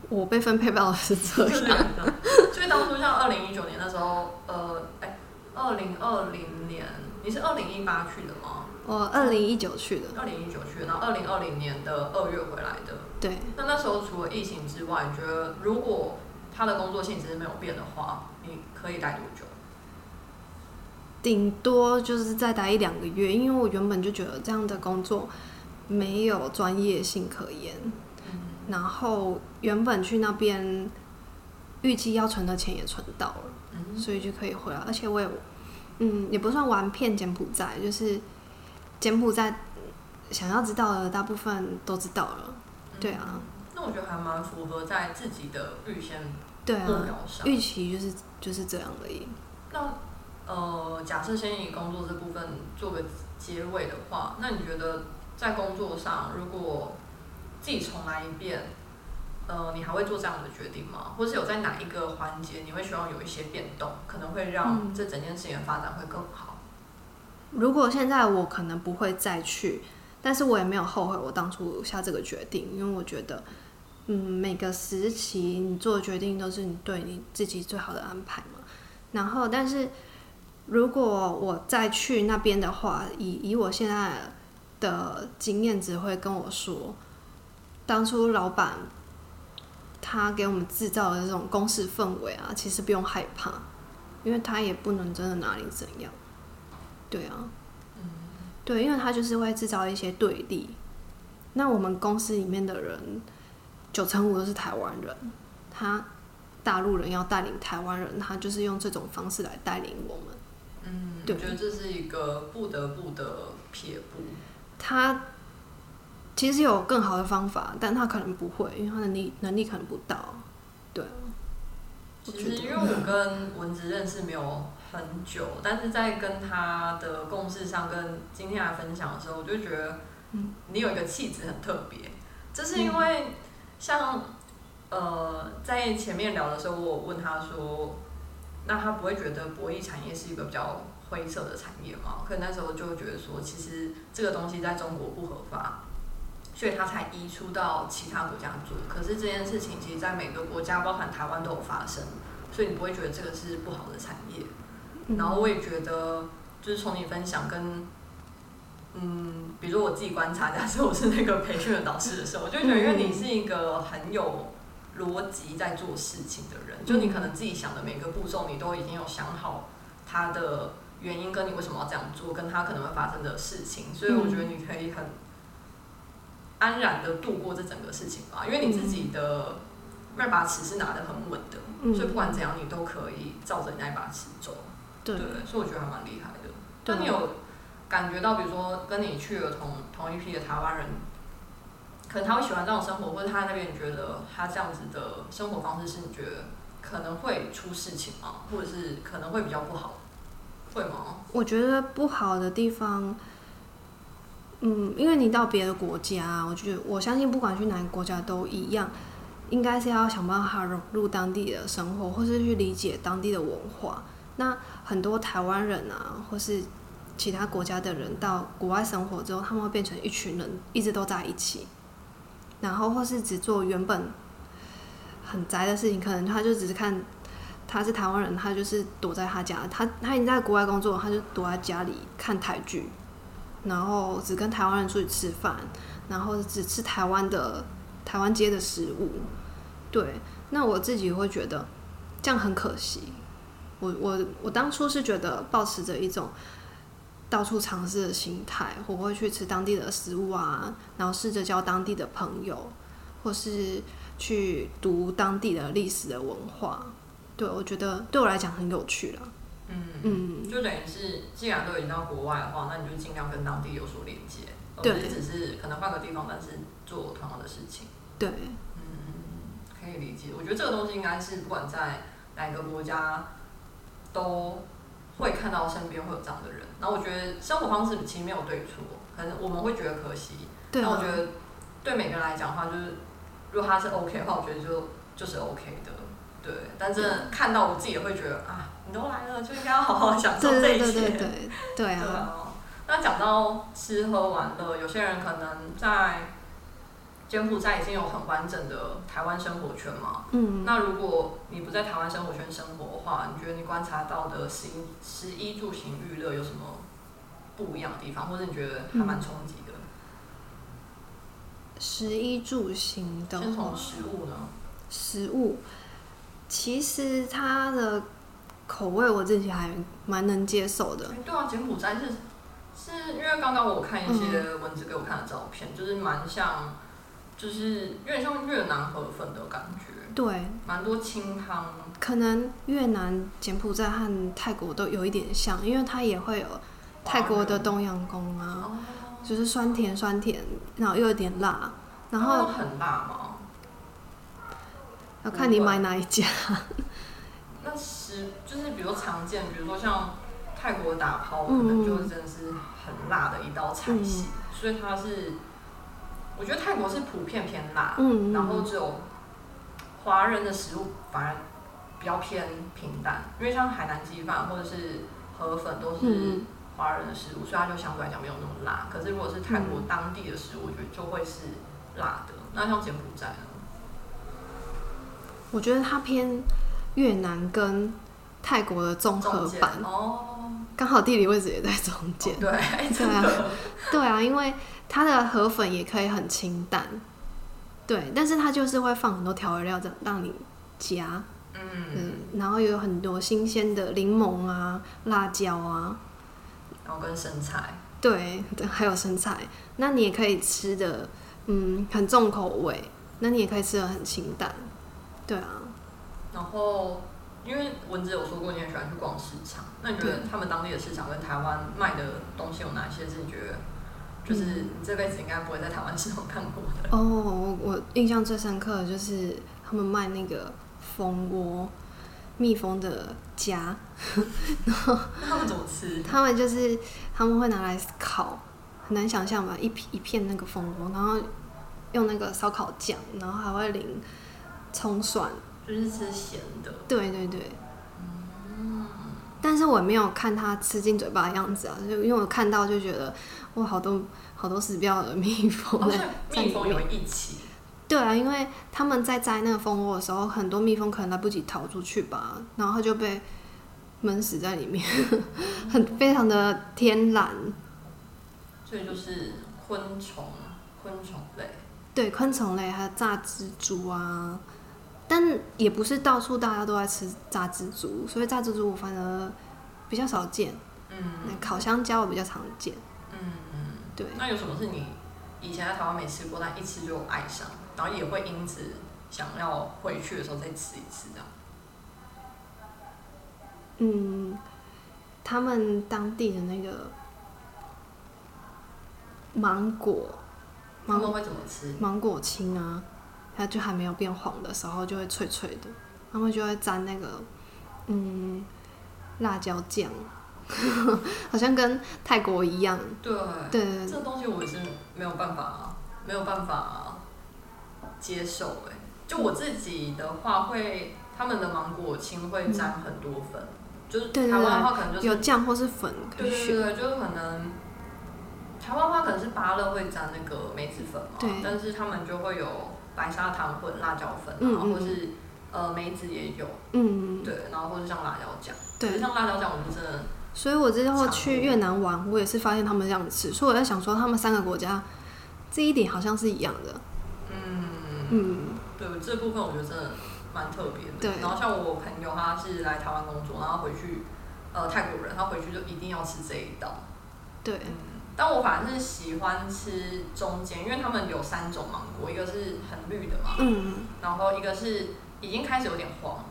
我被分配到的是这这样，样的。所以当初像二零一九年那时候，呃，哎，二零二零年，你是二零一八去的吗？我二零一九去的，二零一九去的，然后二零二零年的二月回来的。对。那那时候除了疫情之外，你觉得如果他的工作性质没有变的话，你可以待多久？顶多就是再待一两个月，因为我原本就觉得这样的工作没有专业性可言。嗯然后原本去那边预计要存的钱也存到了，嗯所以就可以回来。而且我也，嗯，也不算玩骗柬埔寨，就是柬埔寨想要知道的大部分都知道了。对啊，那我觉得还蛮符合在自己的预先对啊，目标上。预期就是就是这样而已。那呃，假设先以工作这部分做个结尾的话，那你觉得在工作上，如果自己重来一遍，呃，你还会做这样的决定吗？或是有在哪一个环节你会希望有一些变动，可能会让嗯这整件事情的发展会更好？如果现在我可能不会再去，但是我也没有后悔我当初下这个决定，因为我觉得，嗯，每个时期你做的决定都是你对你自己最好的安排嘛。然后，但是如果我再去那边的话，以以我现在的经验只会跟我说，当初老板他给我们制造的这种公司氛围啊，其实不用害怕，因为他也不能真的拿你怎样。对啊，嗯对，因为他就是会制造一些对立。那我们公司里面的人，九成五都是台湾人，他大陆人要带领台湾人，他就是用这种方式来带领我们。嗯，我觉得这是一个不得不的撇步。他其实有更好的方法，但他可能不会，因为他能力能力可能不到。对其实因为我跟文子认识没有很久，但是在跟他的共事上，跟今天来分享的时候，我就觉得，嗯你有一个气质很特别。这是因为像呃，在前面聊的时候，我有问他说，那他不会觉得博弈产业是一个比较灰色的产业吗？可那时候就会觉得说，其实这个东西在中国不合法。所以他才移出到其他国家做。可是这件事情其实在每个国家，包含台湾都有发生，所以你不会觉得这个是不好的产业。嗯然后我也觉得，就是从你分享跟，嗯，比如说我自己观察，假设我是那个培训的导师的时候，我就觉得，因为你是一个很有逻辑在做事情的人，就你可能自己想的每个步骤，你都已经有想好它的原因，跟你为什么要这样做，跟它可能会发生的事情，所以我觉得你可以很安然的度过这整个事情吧，因为你自己的那把尺是拿得很稳的，嗯所以不管怎样，你都可以照着你那把尺走。对对，所以我觉得还蛮厉害的。对那你有感觉到，比如说跟你去了同同一批的台湾人，可能他会喜欢这种生活，或者他在那边你觉得他这样子的生活方式是你觉得可能会出事情吗？或者是可能会比较不好？会吗？我觉得不好的地方，嗯，因为你到别的国家，我觉得我相信不管去哪个国家都一样，应该是要想办法融入当地的生活，或是去理解当地的文化。那很多台湾人啊，或是其他国家的人到国外生活之后，他们会变成一群人，一直都在一起，然后或是只做原本很宅的事情，可能他就只是看他是台湾人，他就是躲在他家，他他已经在国外工作，他就躲在家里看台剧，然后只跟台湾人出去吃饭，然后只吃台湾的台湾街的食物。对，那我自己会觉得这样很可惜。我我我当初是觉得保持着一种到处尝试的心态，我会去吃当地的食物啊，然后试着交当地的朋友，或是去读当地的历史的文化。对，我觉得对我来讲很有趣了。嗯嗯，就等于是，既然都已经到国外的话，那你就尽量跟当地有所连接，而对只是可能换个地方，但是做同样的事情。对，嗯，可以理解。我觉得这个东西应该是不管在哪个国家都会看到身边会有这样的人。然后我觉得生活方式其实没有对错，可能我们会觉得可惜。对啊那我觉，得对每个人来讲的话，就是如果他是 OK 的话，我觉得就就是 OK 的。对，但真的看到我自己也会觉得啊，你都来了，就应该要好好享受这一切。对对对对对啊，啊，那讲到吃喝玩乐，有些人可能在柬埔寨已经有很完整的台湾生活圈嘛。嗯，那如果你不在台湾生活圈生活的话，你觉得你观察到的食衣食衣住行娱乐有什么不一样的地方，或者你觉得还蛮冲击的？食衣住行的话先从，食物呢？食物其实它的口味我自己还蛮能接受的。哎对啊，柬埔寨是是因为刚刚我看一些文字给我看的照片，就是蛮像，就是有点像越南河粉的感觉，对，蛮多清汤。可能越南、柬埔寨和泰国都有一点像，因为它也会有泰国的东阳宫啊，哦，就是酸甜酸甜，然后又有点辣，然后很辣吗？要看你买哪一家。那食就是比如常见，比如说像泰国打抛，可嗯能就真的是很辣的一道菜系，所以它是，我觉得泰国是普遍偏辣，嗯，然后只有华人的食物反而比较偏平淡，因为像海南鸡饭或者是河粉都是嗯华人的食物，所以它就相对来讲没有那么辣。可是如果是泰国当地的食物，我觉得就会是辣的。那像柬埔寨呢？我觉得它偏越南跟泰国的综合版，哦，刚好地理位置也在中间。对，对啊。对啊，因为它的河粉也可以很清淡，对，但是它就是会放很多调味料，这样让你加，嗯，然后有很多新鲜的柠檬啊、辣椒啊，然后跟生菜，对，对还有生菜。那你也可以吃的，嗯，很重口味。那你也可以吃的很清淡，对啊。然后，因为文子有说过你很喜欢去逛市场，那你觉得他们当地的市场跟台湾卖的东西有哪些是你觉得，就是你这辈子应该不会在台湾市场看过的？哦，我我印象最深刻的就是他们卖那个蜂窝，蜜蜂的家，然后他们怎么吃？他们就是他们会拿来烤，很难想象吧？一片一片那个蜂窝，然后。用那个烧烤酱，然后还会淋葱蒜，就是吃咸的。对对对。嗯。但是我没有看他吃进嘴巴的样子啊，就因为我看到就觉得哇，好多好多死掉的蜜蜂在蜜蜂有一起。对啊，因为他们在摘那个蜂窝的时候，很多蜜蜂可能来不及逃出去吧，然后它就被闷死在里面，很非常的天然。所以就是昆虫，昆虫类。对昆虫类，还有炸蜘蛛啊，但也不是到处大家都在吃炸蜘蛛，所以炸蜘蛛我反而比较少见。嗯，烤香蕉我比较常见。嗯嗯，对。那有什么是你以前在台湾没吃过，但一吃就爱上，然后也会因此想要回去的时候再吃一次这样？嗯，他们当地的那个芒果。芒果会怎么吃？芒果青啊，它就还没有变黄的时候就会脆脆的，他们就会沾那个嗯辣椒酱，好像跟泰国一样。对对对，这个东西我是没有办法没有办法接受哎。就我自己的话，会他们的芒果青会沾很多粉，就是台湾的话可能就是有酱或是粉。对对对，就是可能。台湾话可能是芭乐会沾那个梅子粉嘛，但是他们就会有白砂糖混辣椒粉，然后或是呃梅子也有，嗯，对，然后或是像辣椒酱，对，像辣椒酱我们真的。所以我之后去越南玩，我也是发现他们这样吃，所以我在想说他们三个国家这一点好像是一样的。嗯嗯，对，这部分我觉得真的蛮特别的。对，然后像我朋友他是来台湾工作，然后回去呃泰国人，他回去就一定要吃这一道。对。但我反正是喜欢吃中间，因为他们有三种芒果，一个是很绿的嘛，嗯，然后一个是已经开始有点黄，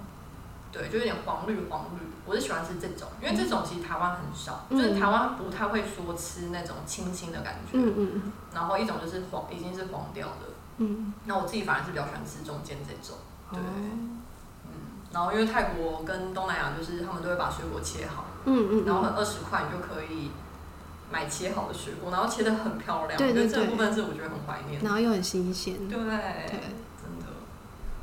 对，就有点黄绿黄绿。我是喜欢吃这种，因为这种其实台湾很少，就是台湾不太会说吃那种青青的感觉，嗯嗯嗯。然后一种就是黄，已经是黄掉的，嗯。那我自己反而是比较喜欢吃中间这种，对，嗯。然后因为泰国跟东南亚就是他们都会把水果切好，嗯嗯，然后二十块你就可以。买切好的水果，然后切的很漂亮，对对对，这部分是我觉得很怀念，然后又很新鲜，对，对，真的。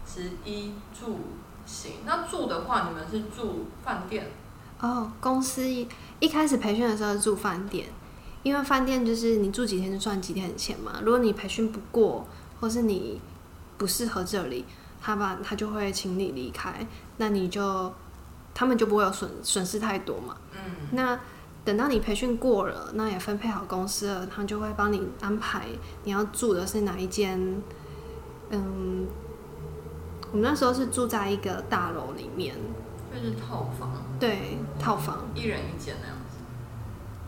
十一住行，那住的话，你们是住饭店？哦，公司一一开始培训的时候是住饭店，因为饭店就是你住几天就赚几天的钱嘛。如果你培训不过，或是你不适合这里，他把他就会请你离开，那你就他们就不会有损损失太多嘛。嗯，那。等到你培训过了，那也分配好公司了，他就会帮你安排你要住的是哪一间。嗯，我们那时候是住在一个大楼里面，就是套房。对，套房，一人一间那样子。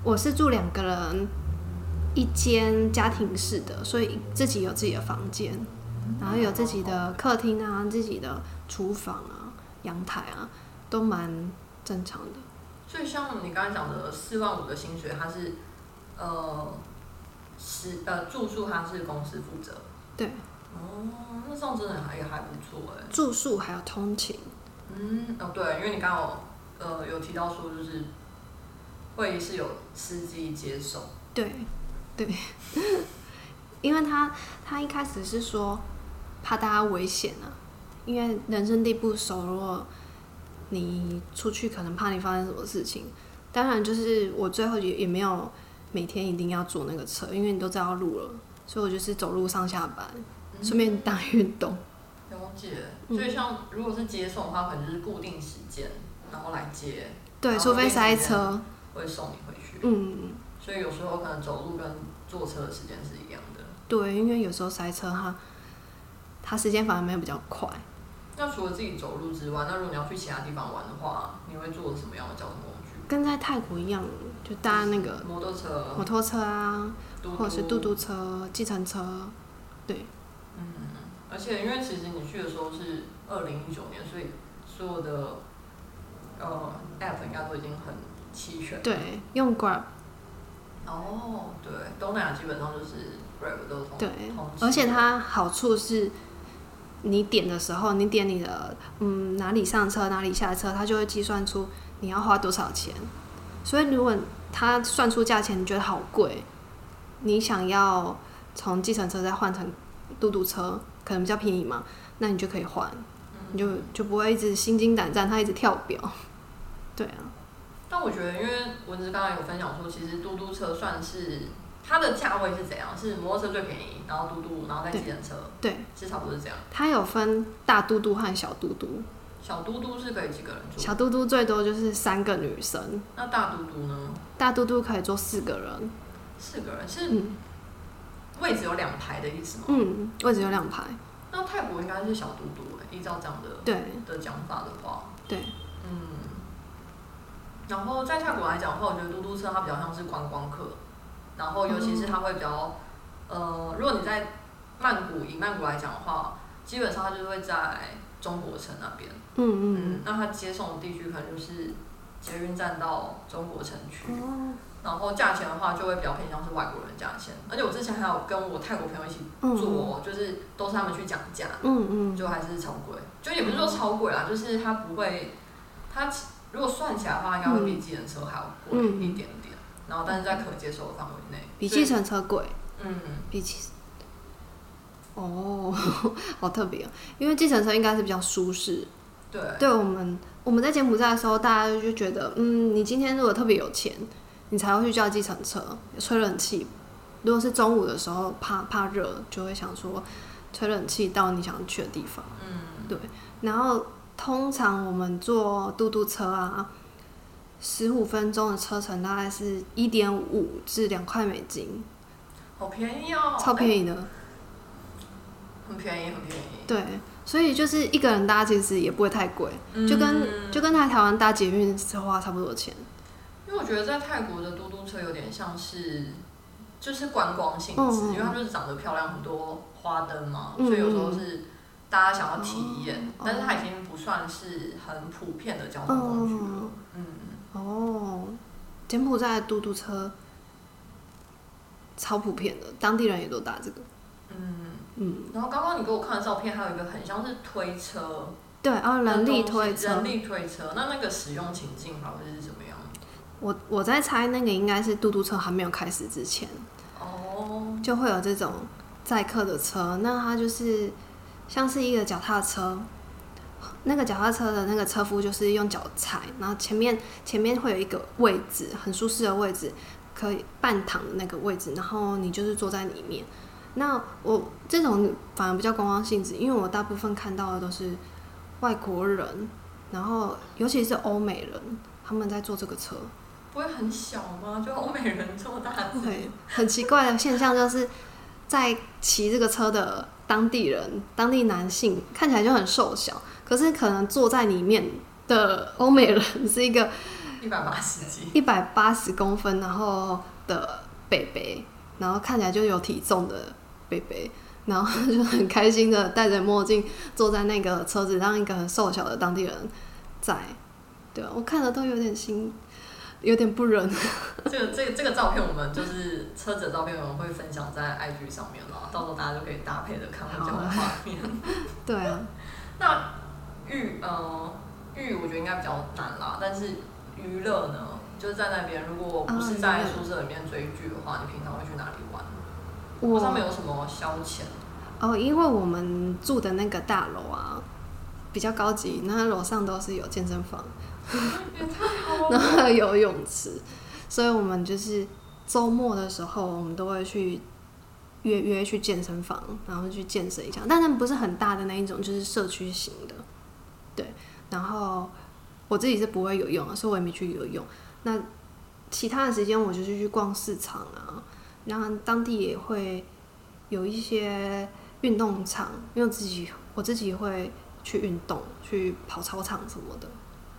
我是住两个人一间家庭式的，所以自己有自己的房间，然后有自己的客厅啊，自己的厨房啊，阳台啊，都蛮正常的。所以像你刚才讲的四万五的薪水，它是，呃，是呃住宿它是公司负责。对。哦，那这样真的还也还不错哎。住宿还有通勤。嗯，哦对，因为你刚好呃有提到说就是会是有司机接送。对，对。因为他他一开始是说怕大家危险啊，因为人生地不熟，如果。你出去可能怕你发生什么事情，当然就是我最后也也没有每天一定要坐那个车，因为你都知道路了，所以我就是走路上下班，顺便当运动。了解，所以像如果是接送的话，可能就是固定时间，然后来接。对，除非塞车。会送你回去。嗯。所以有时候可能走路跟坐车的时间是一样的。对，因为有时候塞车，它它时间反而没有比较快。那除了自己走路之外，那如果你要去其他地方玩的话，你会坐什么样的交通工具？跟在泰国一样，就搭那个摩托车、摩托车啊，嘟或者是嘟嘟车、计程车。对嗯，而且因为其实你去的时候是二零一九年，所以所有的呃 app 应该都已经很齐全。对，用 Grab。哦，对，东南亚基本上就是 Grab 都通对，而且它好处是，你点的时候，你点你的嗯哪里上车哪里下车，它就会计算出你要花多少钱。所以如果它算出价钱，你觉得好贵，你想要从计程车再换成嘟嘟车，可能比较便宜嘛，那你就可以换，你就就不会一直心惊胆战，它一直跳表。对啊，但我觉得，因为文子刚才有分享说，其实嘟嘟车算是它的价位是怎样？是摩托车最便宜，然后嘟嘟，然后再计程车，对，是差不多是这样。它有分大嘟嘟和小嘟嘟，小嘟嘟是可以几个人坐？小嘟嘟最多就是三个女生，那大嘟嘟呢？大嘟嘟可以坐四个人。四个人是嗯位置有两排的意思吗？嗯，位置有两排。那泰国应该是小嘟嘟欸依照这样的对的讲法的话，对，嗯。然后在泰国来讲的话，我觉得嘟嘟车它比较像是观光客，然后尤其是它会比较，呃，如果你在曼谷以曼谷来讲的话，基本上它就是会在中国城那边，嗯嗯，那它接送的地区可能就是捷运站到中国城区，嗯。然后价钱的话就会比较偏向是外国人价钱，而且我之前还有跟我泰国朋友一起做，就是都是他们去讲价，嗯嗯，就还是超贵，就也不是说超贵啦，就是它不会，它如果算起来的话，应该会比计程车还要贵嗯。一点点，然后但是在可接受的范围内，比计程车贵，嗯，比计。哦，好特别哦，因为计程车应该是比较舒适。对，对我们，我们在柬埔寨的时候，大家就觉得，嗯，你今天如果特别有钱，你才会去叫计程车，吹冷气。如果是中午的时候，怕怕热，就会想说吹冷气到你想去的地方。嗯，对然后通常我们坐嘟嘟车啊，十五分钟的车程大概是一点五至两块美金，好便宜哦，超便宜的。很便宜，很便宜，对，所以就是一个人搭其实也不会太贵，就跟嗯。就跟在台湾搭捷运是花差不多钱。因为我觉得在泰国的嘟嘟车有点像是，就是观光性质，因为它就是长得漂亮，很多花灯嘛，嗯。所以有时候是大家想要体验，哦。但是它已经不算是很普遍的交通工具了。嗯嗯，哦，柬埔寨的嘟嘟车超普遍的，当地人也都搭这个。嗯，嗯，然后刚刚你给我看的照片，还有一个很像是推车，对，然后人力推车人，力推车，那那个使用情境好像是怎么样？我我在猜那个应该是嘟嘟车还没有开始之前。哦，就会有这种载客的车，那它就是像是一个脚踏车，那个脚踏车的那个车夫就是用脚踩，然后前面前面会有一个位置，很舒适的位置，可以半躺的那个位置，然后你就是坐在里面。那我这种反而比较观光性质，因为我大部分看到的都是外国人，然后尤其是欧美人，他们在坐这个车。不会很小吗？就欧美人这么大只？会很奇怪的现象就是，在骑这个车的当地人、当地男性看起来就很瘦小，可是可能坐在里面的欧美人是一个一百八十斤。一百八十公分，然后的北北，然后看起来就有体重的北北，然后就很开心的戴着墨镜坐在那个车子，让一个很瘦小的当地人在。对啊，我看了都有点心，有点不忍。这个这个这个照片，我们就是车子的照片，我们会分享在 IG 上面了，到时候大家就可以搭配着看我们讲的画面。对啊，那玉呃玉，我觉得应该比较难啦，但是娱乐呢，就是在那边，如果不是在宿舍里面追剧的话，你平常会去哪里玩？我上面有什么消遣？哦，因为我们住的那个大楼啊比较高级，那楼上都是有健身房，然。后有游泳池，所以我们就是周末的时候，我们都会去约约去健身房，然后去健身一下。但他们不是很大的那一种，就是社区型的，对。然后我自己是不会游泳啊，所以我也没去游泳。那其他的时间我就是去逛市场啊，然后当地也会有一些运动场，因为我自己我自己会去运动，去跑操场什么的。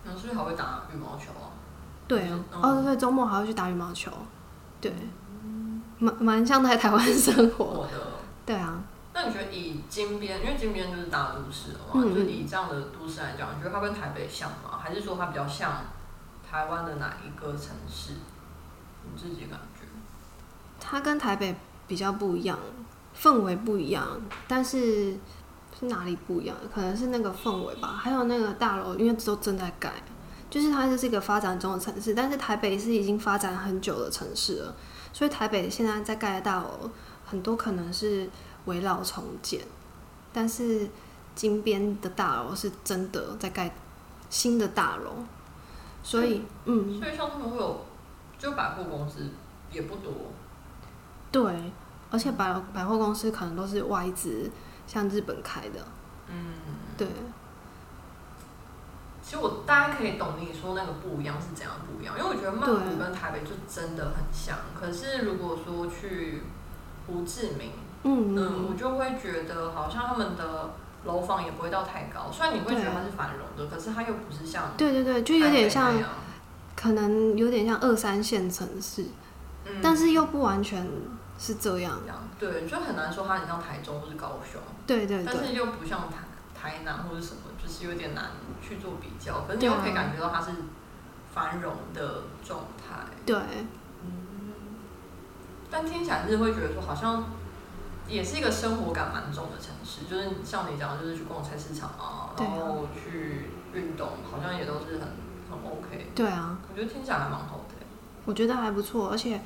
然后是不是还会打羽毛球啊？对嗯哦，对，周末还会去打羽毛球。对，蛮蛮像在台湾生活。的。对啊，那你觉得以金边，因为金边就是大都市了嘛，嗯就以这样的都市来讲，你觉得它跟台北像吗？还是说它比较像台湾的哪一个城市？你自己感觉？它跟台北比较不一样，氛围不一样，但是是哪里不一样？可能是那个氛围吧，还有那个大楼，因为都正在盖，就是它就是一个发展中的城市，但是台北是已经发展很久的城市了，所以台北现在在盖的大楼很多可能是围绕重建，但是金边的大楼是真的在盖新的大楼，所以嗯，所以像他们会有，就百货公司也不多，对，而且百百货公司可能都是外资，像日本开的，嗯，对，其实我大家可以懂你说那个不一样是怎样不一样，因为我觉得曼谷跟台北就真的很像。可是如果说去胡志明，嗯嗯，我就会觉得好像他们的楼房也不会到太高，虽然你会觉得它是繁荣的，可是它又不是像对对对，就有点像可能有点像二三线城市，嗯但是又不完全是这样。对，就很难说它很像台中或是高雄，对对对，但是又不像台台南或者什么，就是有点难去做比较。可是你又可以感觉到它是繁荣的状态。对嗯但听起来是会觉得说，好像也是一个生活感蛮重的城市，就是像你讲的，就是去逛菜市场啊，然后去运动，好像也都是很很 OK。对啊，我觉得听起来还蛮好的。我觉得还不错，而且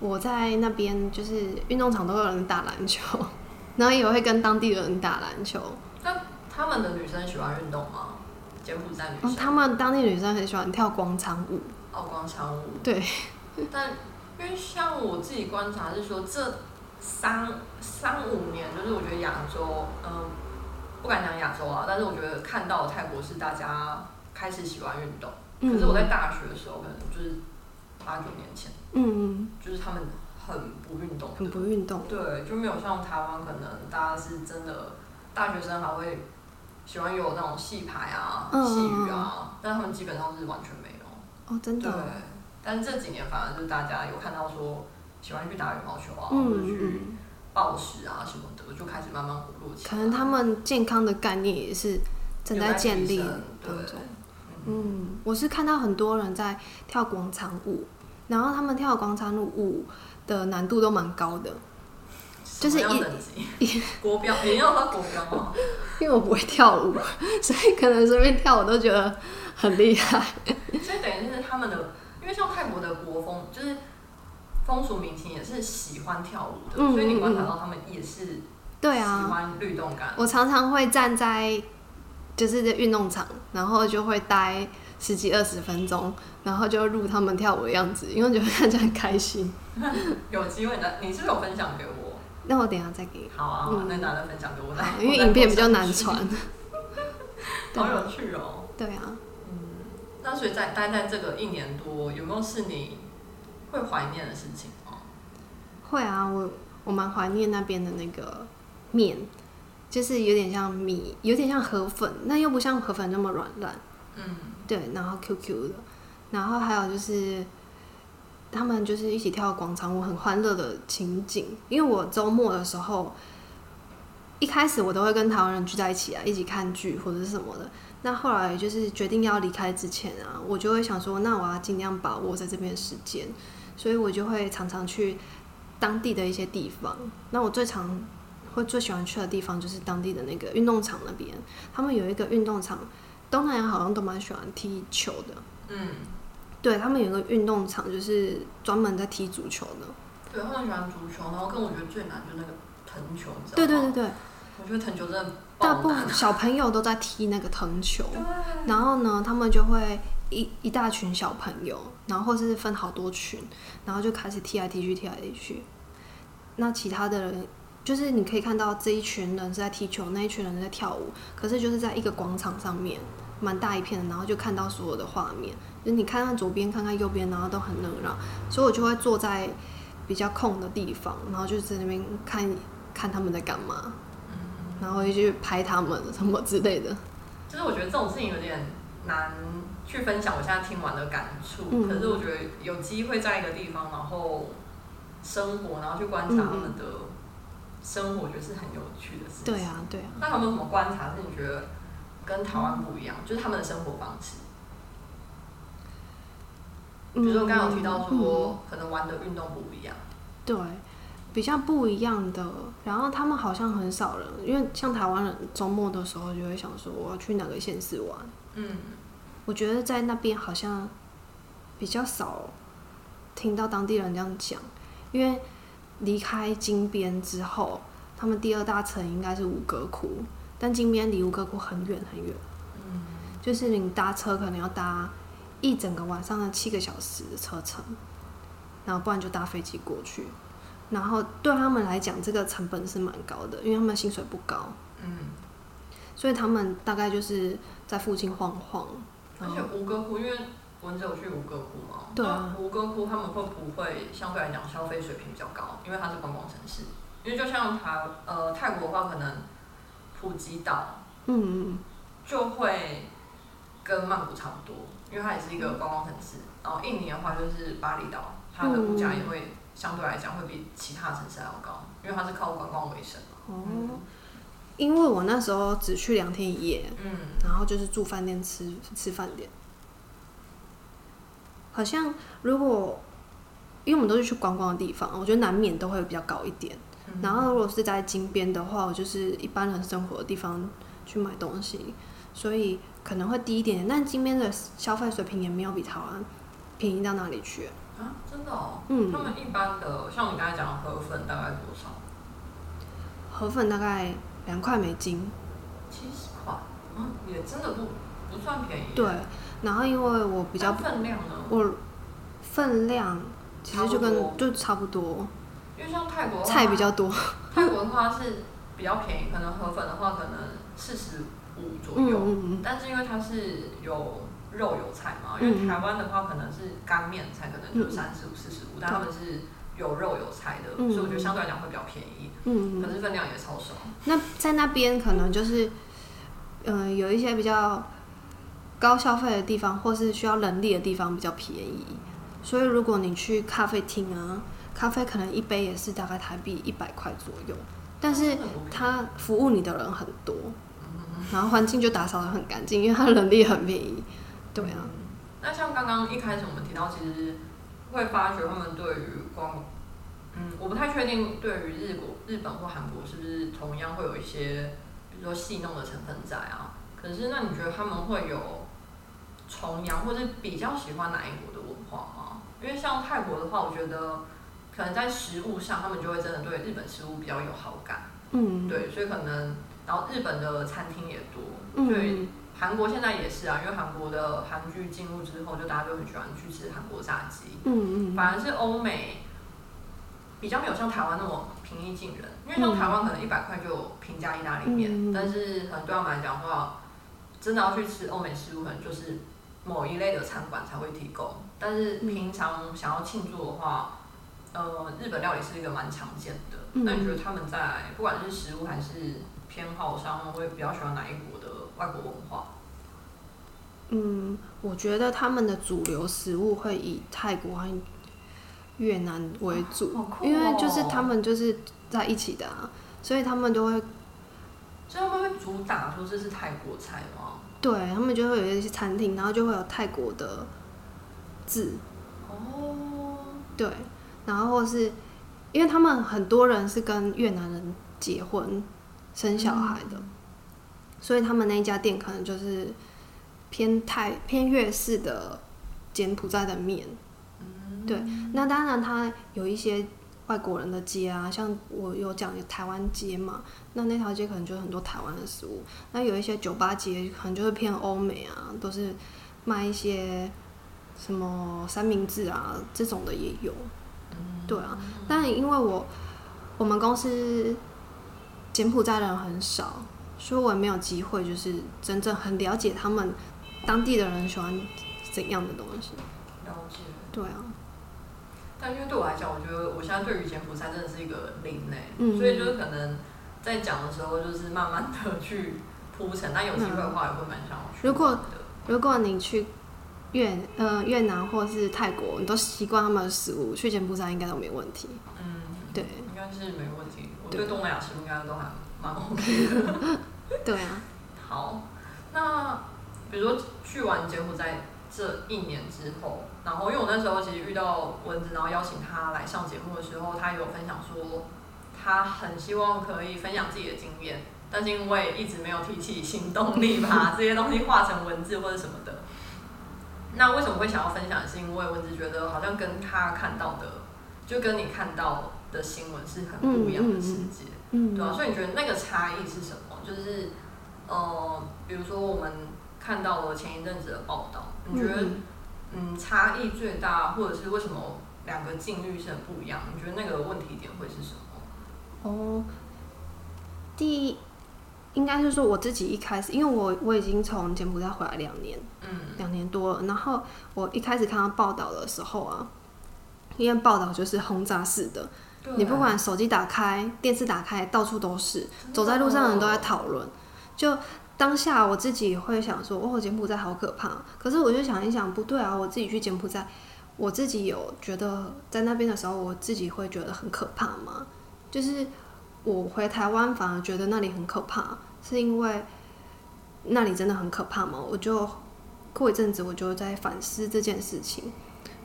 我在那边就是运动场都有人打篮球，然后也会跟当地人打篮球。那他们的女生喜欢运动吗？柬埔寨女哦生，，他们当地女生很喜欢跳广场舞。哦，广场舞。对，但因为像我自己观察是说，这三三五年，就是我觉得亚洲，嗯，不敢讲亚洲啊，但是我觉得看到泰国是大家开始喜欢运动。嗯可是我在大学的时候，可能就是八九年前，嗯，就是他们很不运动，很不运动。对，就没有像台湾可能大家是真的大学生还会喜欢有那种戏牌啊、嗯戏语啊，但他们基本上是完全没有。哦，真的对。，但是这几年反而就是大家有看到说喜欢去打羽毛球啊，嗯或者去嗯，暴食啊什么的，就开始慢慢活络起来。可能他们健康的概念也是正在建立当中。嗯，我是看到很多人在跳广场舞，然后他们跳广场舞的难度都蛮高的，就是一国标，你要说国标吗？因为我不会跳舞，所以可能随便跳我都觉得很厉害。所以等于是他们的，因为像泰国的国风就是风俗民情也是喜欢跳舞的，嗯所以你观察到他们也是喜对啊，喜欢律动感。我常常会站在就是在运动场，然后就会待十几二十分钟，然后就录他们跳舞的样子，因为我觉得看起来很开心。有机会的，你是不是有分享给我？那我等一下再给你，好啊，那拿来分享给我来，因为影片比较难传。好有趣哦。对啊，嗯那所以在待在这个一年多，有没有是你会怀念的事情吗？会啊，我我蛮怀念那边的那个面，就是有点像米，有点像河粉，那又不像河粉那么软烂。嗯，对，然后 QQ 的，然后还有就是他们就是一起跳广场舞，很欢乐的情景。因为我周末的时候，一开始我都会跟台湾人聚在一起啊，一起看剧或者是什么的。那后来就是决定要离开之前啊，我就会想说，那我要尽量把握在这边的时间，所以我就会常常去当地的一些地方。那我最常会最喜欢去的地方就是当地的那个运动场那边，他们有一个运动场。东南亚好像都蛮喜欢踢球的，嗯，对他们有个运动场，就是专门在踢足球的。对，他们喜欢足球，然后跟我觉得最难就是那个藤球，你知道吗？对对对对，我觉得藤球真的大。部分小朋友都在踢那个藤球，然后呢，他们就会一一大群小朋友，然后或是分好多群，然后就开始踢来踢去，踢来踢去。那其他的人，就是你可以看到这一群人是在踢球，那一群人在跳舞，可是就是在一个广场上面，蛮大一片的，然后就看到所有的画面，就你看看左边，看看右边，然后都很热闹，所以我就会坐在比较空的地方，然后就在那边看看他们在干嘛，然后就去拍他们什么之类的。就是我觉得这种事情有点难去分享，我现在听完的感触。嗯可是我觉得有机会在一个地方，然后生活，然后去观察他们的生活，我觉得是很有趣的事情。对啊，对啊。那有没有什么观察是你觉得跟台湾不一样？就是他们的生活方式，比如说刚刚有提到嗯说，可能玩的运动不一样。对，比较不一样的。然后他们好像很少人，因为像台湾人周末的时候就会想说我要去哪个县市玩。嗯，我觉得在那边好像比较少听到当地人这样讲，因为离开金边之后，他们第二大城应该是吴哥窟，但金边离吴哥窟很远很远，嗯，就是你搭车可能要搭一整个晚上的七个小时的车程，然后不然就搭飞机过去。然后对他们来讲，这个成本是蛮高的，因为他们薪水不高，嗯，所以他们大概就是在附近晃晃。而且吴哥窟，因为文子有去吴哥窟嘛，对啊那吴哥窟他们会不会相对来讲消费水平比较高？因为它是观光城市。因为就像台呃泰国的话，可能普吉岛嗯嗯就会跟曼谷差不多，因为它也是一个观光城市。然后印尼的话就是巴厘岛，它的物价也会相对来讲会比其他城市还要高，因为它是靠观光为生嘛。哦，因为我那时候只去两天一夜，嗯然后就是住饭店吃吃饭店。好像如果因为我们都是去观光的地方，我觉得难免都会比较高一点。嗯然后如果是在金边的话，我就是一般人生活的地方去买东西，所以可能会低一点点。但金边的消费水平也没有比台湾便宜到哪里去。啊，真的哦。嗯他们一般的，像你刚才讲的河粉大概多少？河粉大概两块美金，七十块，嗯，也真的不不算便宜。对。然后因为我比较但分量呢？我分量其实就跟就差不多，因为像泰国菜比较多。泰国的话是比较便宜，可能河粉的话可能四十五左右，嗯嗯但是因为它是有肉有菜嘛，嗯因为台湾的话可能是干面才，可能就三十五、四十五，但他们是有肉有菜的，嗯所以我觉得相对来讲会比较便宜，嗯，可是分量也超少。那在那边可能就是，嗯、有一些比较高消费的地方，或是需要人力的地方比较便宜。所以如果你去咖啡厅啊，咖啡可能一杯也是大概台币一百块左右，但是真的不便宜它服务你的人很多，然后环境就打扫的很干净，因为它人力很便宜。对啊，嗯那像刚刚一开始我们提到，其实会发觉他们对于光，嗯，我不太确定对于日国、日本或韩国是不是同样会有一些，比如说戏弄的成分在啊。可是那你觉得他们会有崇洋或者比较喜欢哪一国的文化吗？因为像泰国的话，我觉得可能在食物上，他们就会真的对日本食物比较有好感。嗯，对，所以可能，然后日本的餐厅也多，嗯，所以韩国现在也是啊，因为韩国的韩剧进入之后，就大家都很喜欢去吃韩国炸鸡。嗯嗯，反而是欧美比较没有像台湾那么平易近人，因为像台湾可能一百块就有平价意大利面，嗯但是可能对他们来讲的话，真的要去吃欧美食物，可能就是某一类的餐馆才会提供。但是平常想要庆祝的话，呃，日本料理是一个蛮常见的。嗯那你觉得他们在不管是食物还是偏好上，会比较喜欢哪一国的外国文化？嗯，我觉得他们的主流食物会以泰国和越南为主，因为就是他们就是在一起的啊，所以他们都会所以他们会主打说这是泰国菜吗？对他们就会有一些餐厅，然后就会有泰国的字，哦，对，然后或是因为他们很多人是跟越南人结婚生小孩的，所以他们那一家店可能就是偏泰偏粤式的柬埔寨的面。对，那当然它有一些外国人的街啊，像我有讲台湾街嘛，那那条街可能就很多台湾的食物。那有一些酒吧街可能就是偏欧美啊，都是卖一些什么三明治啊这种的也有。对啊，但因为我我们公司柬埔寨人很少，所以我也没有机会就是真正很了解他们当地的人喜欢怎样的东西。了解。对啊，但因为对我来讲，我觉得我现在对于柬埔寨真的是一个零呢、嗯所以就是可能在讲的时候，就是慢慢的去铺陈，但有机会的话也会蛮想要去如果。如果你去越呃越南或是泰国，你都习惯他们的食物，去柬埔寨应该都没问题。嗯，对应该是没问题。我对对东南亚食物应该都还蛮 OK 的。对啊，好，那比如说去完柬埔寨这一年之后，然后因为我那时候其实遇到蚊子，然后邀请他来上节目的时候，他有分享说他很希望可以分享自己的经验，但是因为一直没有提起行动力，把这些东西化成文字或者什么的。那为什么会想要分享？是因为蚊子觉得好像跟他看到的，就跟你看到的新闻是很不一样的世界。嗯，对啊，所以你觉得那个差异是什么？就是，呃，比如说我们看到了前一阵子的报道，你觉得，嗯嗯，差异最大，或者是为什么两个境遇是很不一样？你觉得那个问题点会是什么？哦，第一应该是说我自己一开始，因为我我已经从柬埔寨回来两年，嗯两年多了，然后我一开始看到报道的时候啊，因为报道就是轰炸式的，对你不管手机打开、电视打开，到处都是，走在路上的人都在讨论。就当下我自己会想说，哦，柬埔寨好可怕。可是我就想一想，不对啊，我自己去柬埔寨，我自己有觉得在那边的时候，我自己会觉得很可怕吗？就是我回台湾反而觉得那里很可怕，是因为那里真的很可怕吗？我就过一阵子，我就在反思这件事情。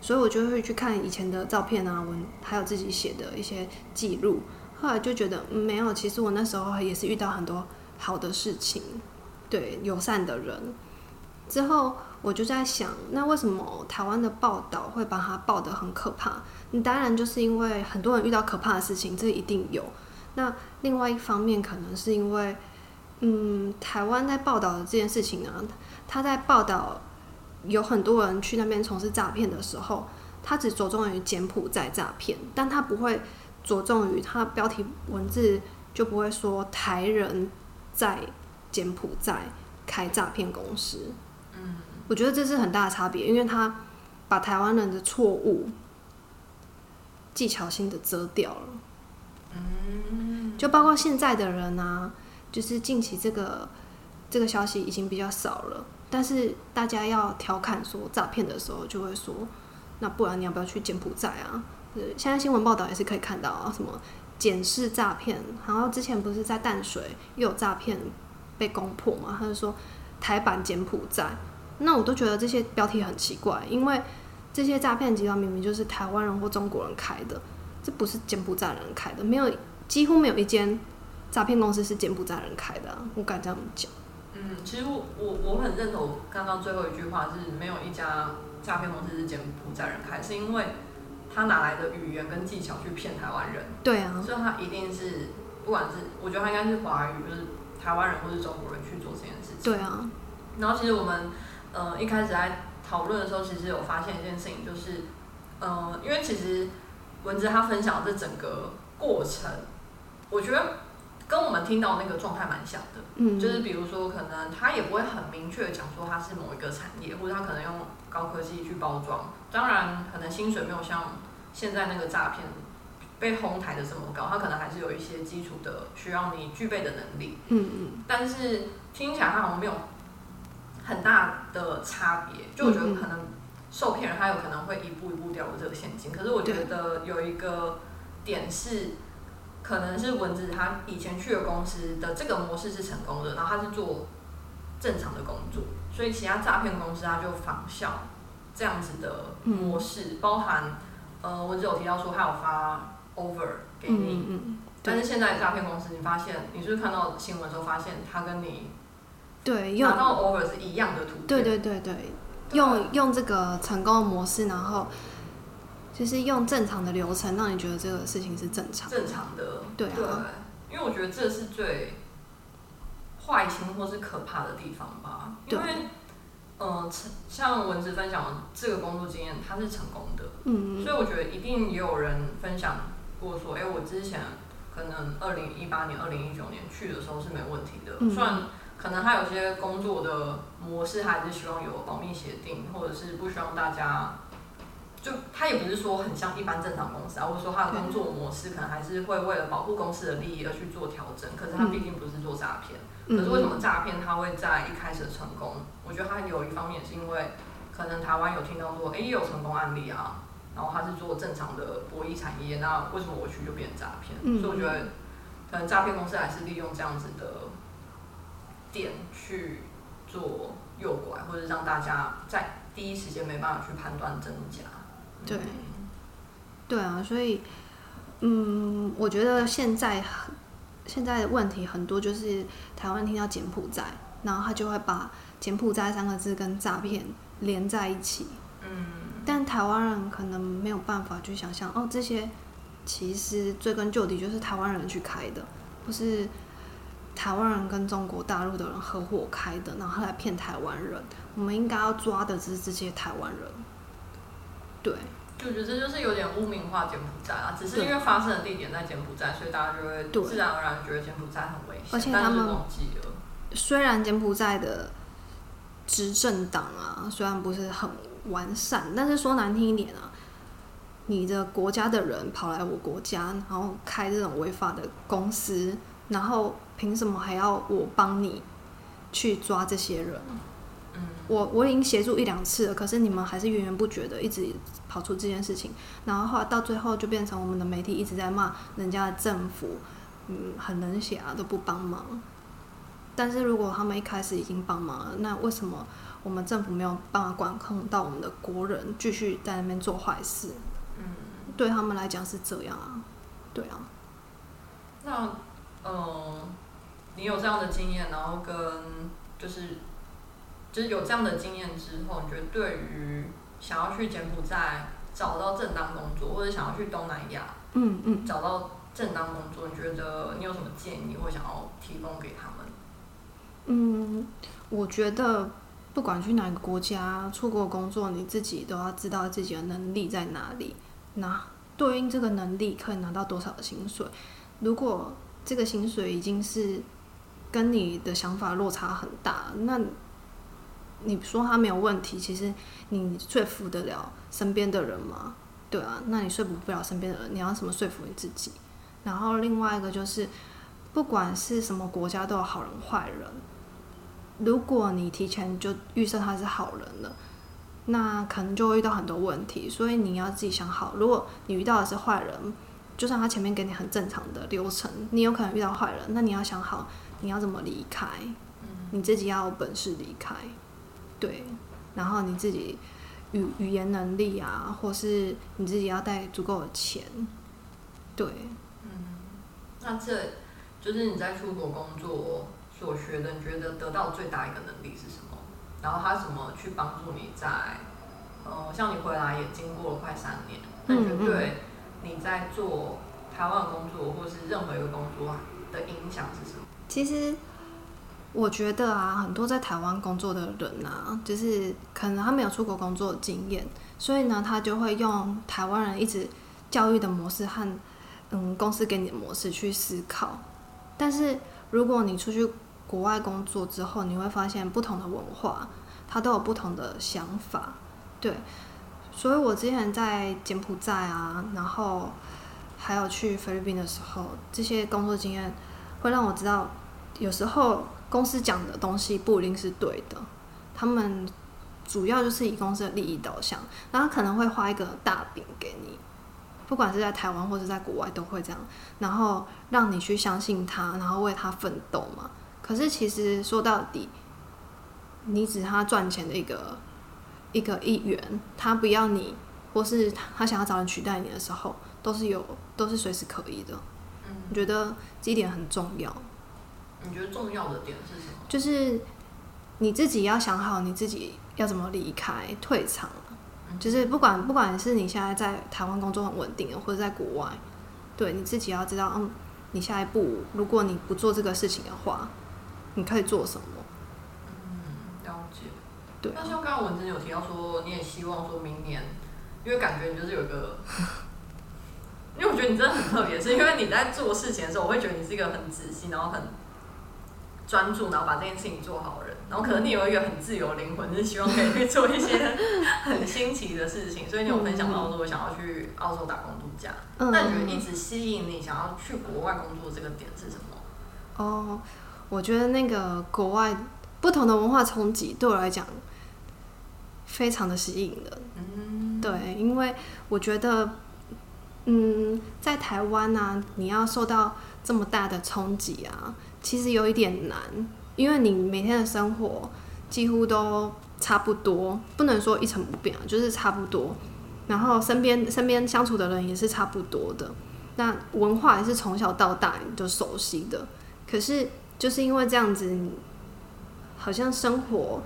所以我就会去看以前的照片啊，文还有自己写的一些记录。后来就觉得、没有，其实我那时候也是遇到很多好的事情，对友善的人。之后我就在想，那为什么台湾的报道会把它报得很可怕？当然就是因为很多人遇到可怕的事情，这一定有。那另外一方面，可能是因为，嗯，台湾在报道的这件事情呢，他在报道有很多人去那边从事诈骗的时候，他只着重于柬埔寨诈骗，但他不会着重于他标题文字就不会说台人在柬埔寨开诈骗公司。嗯，我觉得这是很大的差别，因为他把台湾人的错误技巧性的遮掉了。嗯，就包括现在的人啊，就是近期这个这个消息已经比较少了，但是大家要调侃说诈骗的时候，就会说，那不然你要不要去柬埔寨啊？呃，现在新闻报道也是可以看到啊，什么检视诈骗，然后之前不是在淡水又有诈骗被攻破嘛？他就说台版柬埔寨，那我都觉得这些标题很奇怪，因为这些诈骗集团明明就是台湾人或中国人开的，这不是柬埔寨人开的，没有几乎没有一间诈骗公司是柬埔寨人开的、我敢这样讲。嗯，其实我我我很认同刚刚最后一句话，是没有一家诈骗公司是柬埔寨人开，是因为他哪来的语言跟技巧去骗台湾人？对啊，所以他一定是，不管是我觉得他应该是华语，就是台湾人或是中国人去做这件事情。对啊，然后其实我们呃一开始在讨论的时候，其实有发现一件事情，就是呃，因为其实文字他分享这整个过程，我觉得跟我们听到那个状态蛮像的。嗯，就是比如说，可能他也不会很明确的讲说他是某一个产业，或者他可能用高科技去包装。当然，可能薪水没有像现在那个诈骗被哄抬的这么高，他可能还是有一些基础的需要你具备的能力。嗯嗯但是听起来他好像没有很大的差别，就我觉得可能受骗人他有可能会一步一步掉入这个陷阱。可是我觉得有一个点是，可能是蚊子他以前去的公司的这个模式是成功的，然后他是做正常的工作，所以其他诈骗公司他就仿效这样子的模式，包含呃我只有提到说他有发 over 给你。但是现在诈骗公司，你发现你是不是看到新闻的时候发现他跟你对，用拿到 over 是一样的图片？对对对对，用用这个成功的模式，然后就是用正常的流程，让你觉得这个事情是正常的。正常的。对啊因为我觉得这是最坏心或是可怕的地方吧。因对为，呃，像文字分享的这个工作经验，它是成功的，嗯所以我觉得一定也有人分享过说，哎、我之前可能二零一八年、二零一九年去的时候是没问题的，嗯虽然可能他有些工作的模式还是希望有保密协定，或者是不希望大家。就他也不是说很像一般正常公司啊，或者说他的工作模式可能还是会为了保护公司的利益而去做调整，可是他毕竟不是做诈骗，可是为什么诈骗他会在一开始成功？我觉得他有一方面是因为可能台湾有听到说，哎、也有成功案例啊，然后他是做正常的博弈产业，那为什么我去就变诈骗？嗯所以我觉得可能诈骗公司还是利用这样子的点去做诱拐，或者让大家在第一时间没办法去判断真假。对对啊，所以嗯，我觉得现在很现在的问题很多，就是台湾听到柬埔寨，然后他就会把柬埔寨三个字跟诈骗连在一起。嗯，但台湾人可能没有办法去想象，哦，这些其实追根究底就是台湾人去开的，不是台湾人跟中国大陆的人合伙开的，然后来骗台湾人。我们应该要抓的只是这些台湾人。对，就觉得这就是有点污名化柬埔寨啊，只是因为发生的地点在柬埔寨，所以大家就会对自然而然觉得柬埔寨很危险，而且他们忘记了。虽然柬埔寨的执政党啊，虽然不是很完善，但是说难听一点啊，你的国家的人跑来我国家，然后开这种违法的公司，然后凭什么还要我帮你去抓这些人？嗯，我我已经协助一两次了，可是你们还是源源不绝的一直跑出这件事情，然后后来到最后就变成我们的媒体一直在骂人家的政府，嗯，很冷血啊，都不帮忙。但是如果他们一开始已经帮忙了，那为什么我们政府没有办法管控到我们的国人继续在那边做坏事？嗯，对他们来讲是这样啊，对啊，那嗯，你有这样的经验，然后跟就是就是有这样的经验之后，你觉得对于想要去柬埔寨找到正当工作，或者想要去东南亚嗯嗯，找到正当工作，你觉得你有什么建议或想要提供给他们？嗯，我觉得不管去哪个国家出国工作，你自己都要知道自己的能力在哪里，那对应这个能力可以拿到多少的薪水。如果这个薪水已经是跟你的想法落差很大，那你说他没有问题，其实你说服得了身边的人吗？对啊，那你说服不了身边的人，你要怎么说服你自己？然后另外一个就是，不管是什么国家都有好人坏人。如果你提前就预设他是好人了，那可能就会遇到很多问题。所以你要自己想好，如果你遇到的是坏人，就算他前面给你很正常的流程，你有可能遇到坏人，那你要想好你要怎么离开，你自己要有本事离开，对，然后你自己语语言能力啊，或是你自己要带足够的钱，对，嗯那这就是你在出国工作所学的，你觉得得到最大一个能力是什么？然后他怎么去帮助你在，呃，像你回来也经过了快三年，那你觉得对你在做台湾工作或是任何一个工作的影响是什么？其实我觉得啊，很多在台湾工作的人啊，就是可能他没有出国工作的经验，所以呢，他就会用台湾人一直教育的模式和嗯公司给你的模式去思考。但是如果你出去国外工作之后，你会发现不同的文化，它都有不同的想法，对。所以我之前在柬埔寨啊，然后还有去菲律宾的时候，这些工作经验会让我知道，有时候公司讲的东西不一定是对的，他们主要就是以公司的利益导向，然后可能会画一个大饼给你，不管是在台湾或者在国外都会这样，然后让你去相信他，然后为他奋斗嘛。可是其实说到底，你只是他赚钱的一个一个一员，他不要你，或是他想要找人取代你的时候，都是有都是随时可以的。嗯，我觉得这一点很重要，你觉得重要的点是什么？就是你自己要想好你自己要怎么离开退场，就是不管不管是你现在在台湾工作很稳定，或者在国外，对你自己要知道，嗯，你下一步如果你不做这个事情的话，你可以做什么？嗯了解。对那像刚刚文珍有提到说，你也希望说明年，因为感觉你就是有一个，因为我觉得你真的很特别，是因为你在做事情的时候，我会觉得你是一个很仔细，然后很专注，然后把这件事情做好的人。然后可能你有一个很自由的灵魂，是希望可以去做一些很新奇的事情，所以你有分享到说我想要去澳洲打工度假。嗯那你觉得一直吸引你想要去国外工作这个点是什么？哦，我觉得那个国外不同的文化冲击对我来讲非常的吸引人。嗯，对，因为我觉得，嗯，在台湾呢、你要受到这么大的冲击啊，其实有一点难，因为你每天的生活几乎都差不多，不能说一成不变啊，就是差不多。然后身边身边相处的人也是差不多的，那文化也是从小到大你就熟悉的。可是就是因为这样子，好像生活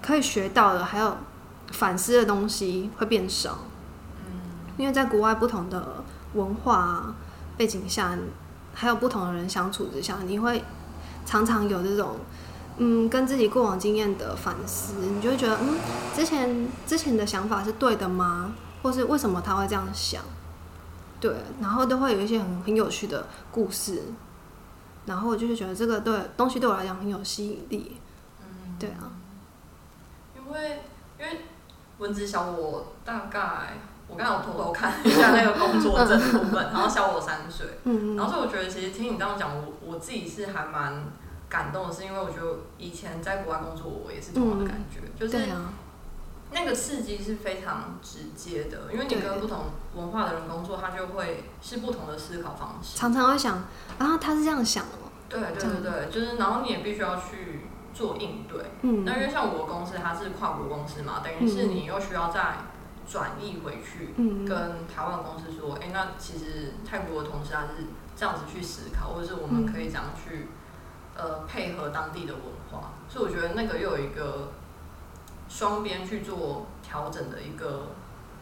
可以学到的，还有反思的东西会变少。因为在国外不同的文化、背景下，还有不同的人相处之下，你会常常有这种嗯跟自己过往经验的反思，你就会觉得嗯之前之前的想法是对的吗？或是为什么他会这样想？对，然后都会有一些很很有趣的故事，然后我就是觉得这个对东西对我来讲很有吸引力。嗯，对啊，因为因为文字小我大概，我刚刚有偷偷看一下那个工作证部分，然后小我三岁，嗯然后所以我觉得其实听你这样讲，我我自己是还蛮感动的，是因为我觉得以前在国外工作，我也是同样的感觉，就是那个刺激是非常直接的，因为你跟不同文化的人工作，他就会是不同的思考方式。常常会想啊，他是这样想的吗，对对对对，就是然后你也必须要去做应对。嗯。那因为像我的公司它是跨国公司嘛，等于是你又需要再转译回去，嗯。跟台湾公司说，哎、那其实泰国的同事他是这样子去思考，或者是我们可以怎样去、呃配合当地的文化，所以我觉得那个又有一个双边去做调整的一个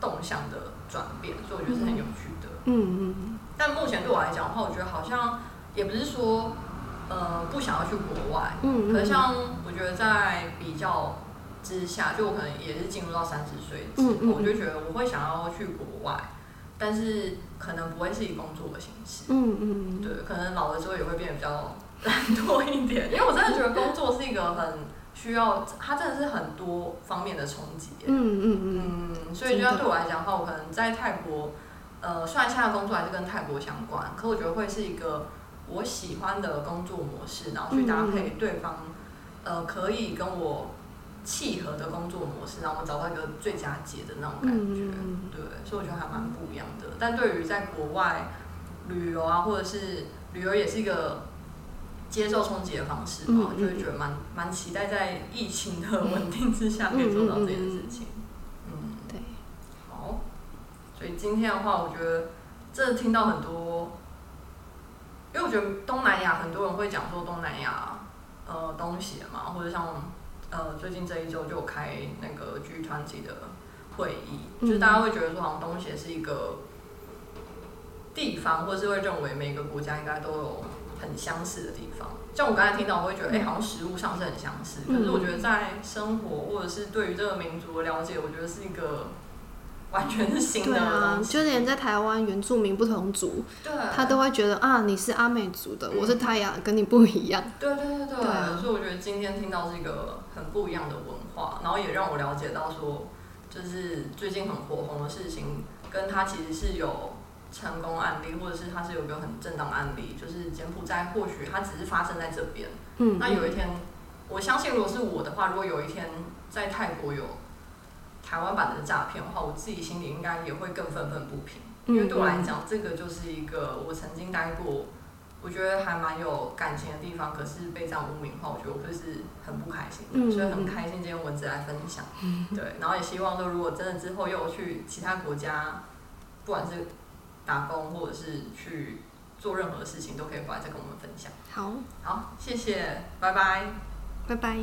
动向的转变，所以我觉得是很有趣的。嗯。嗯但目前对我来讲的话，我觉得好像也不是说呃不想要去国外，嗯，可是像我觉得在比较之下，就我可能也是进入到三十岁之后，嗯嗯嗯我就觉得我会想要去国外，但是可能不会是以工作的形式。嗯嗯嗯，对，可能老了之后也会变得比较懒惰一点，因为我真的觉得工作是一个很需要，它真的是很多方面的冲击。嗯嗯嗯嗯，所以就像对我来讲的话，我可能在泰国，呃，虽然现在工作还是跟泰国相关，可我觉得会是一个我喜欢的工作模式，然后去搭配对方，呃，可以跟我契合的工作模式，然后我们找到一个最佳解的那种感觉。对，所以我觉得还蛮不一样的。但对于在国外旅游啊，或者是旅游也是一个接受冲击的方式嘛，就会觉得蛮蛮期待在疫情的稳定之下可以做到这件事情。嗯，对，好。所以今天的话，我觉得真的听到很多，因为我觉得东南亚很多人会讲说东南亚呃东协嘛，或者像呃最近这一周就有开那个剧团级的会议，嗯就是大家会觉得说好像东协是一个地方，或是会认为每个国家应该都有很相似的地方。像我刚才听到，我会觉得哎、好像食物上是很相似，可是我觉得在生活或者是对于这个民族的了解，我觉得是一个完全是新的对啊。就连在台湾原住民不同族，对，他都会觉得啊，你是阿美族的，嗯。我是泰雅，跟你不一样。对对对对，所以我觉得今天听到是一个很不一样的文化，然后也让我了解到说，就是最近很火红的事情，跟他其实是有成功案例，或者是它是有一个很正当案例，就是柬埔寨或许它只是发生在这边，嗯，那有一天，我相信如果是我的话，如果有一天在泰国有台湾版的诈骗的话，我自己心里应该也会更愤愤不平。因为对我来讲，这个就是一个我曾经待过，我觉得还蛮有感情的地方，可是被这样污名化，我觉得我就是很不开心的，嗯所以很开心今天文字来分享。对，然后也希望说，如果真的之后又去其他国家，不管是打工或者是去做任何事情，都可以过来再跟我们分享。好，好，谢谢，拜拜。拜拜。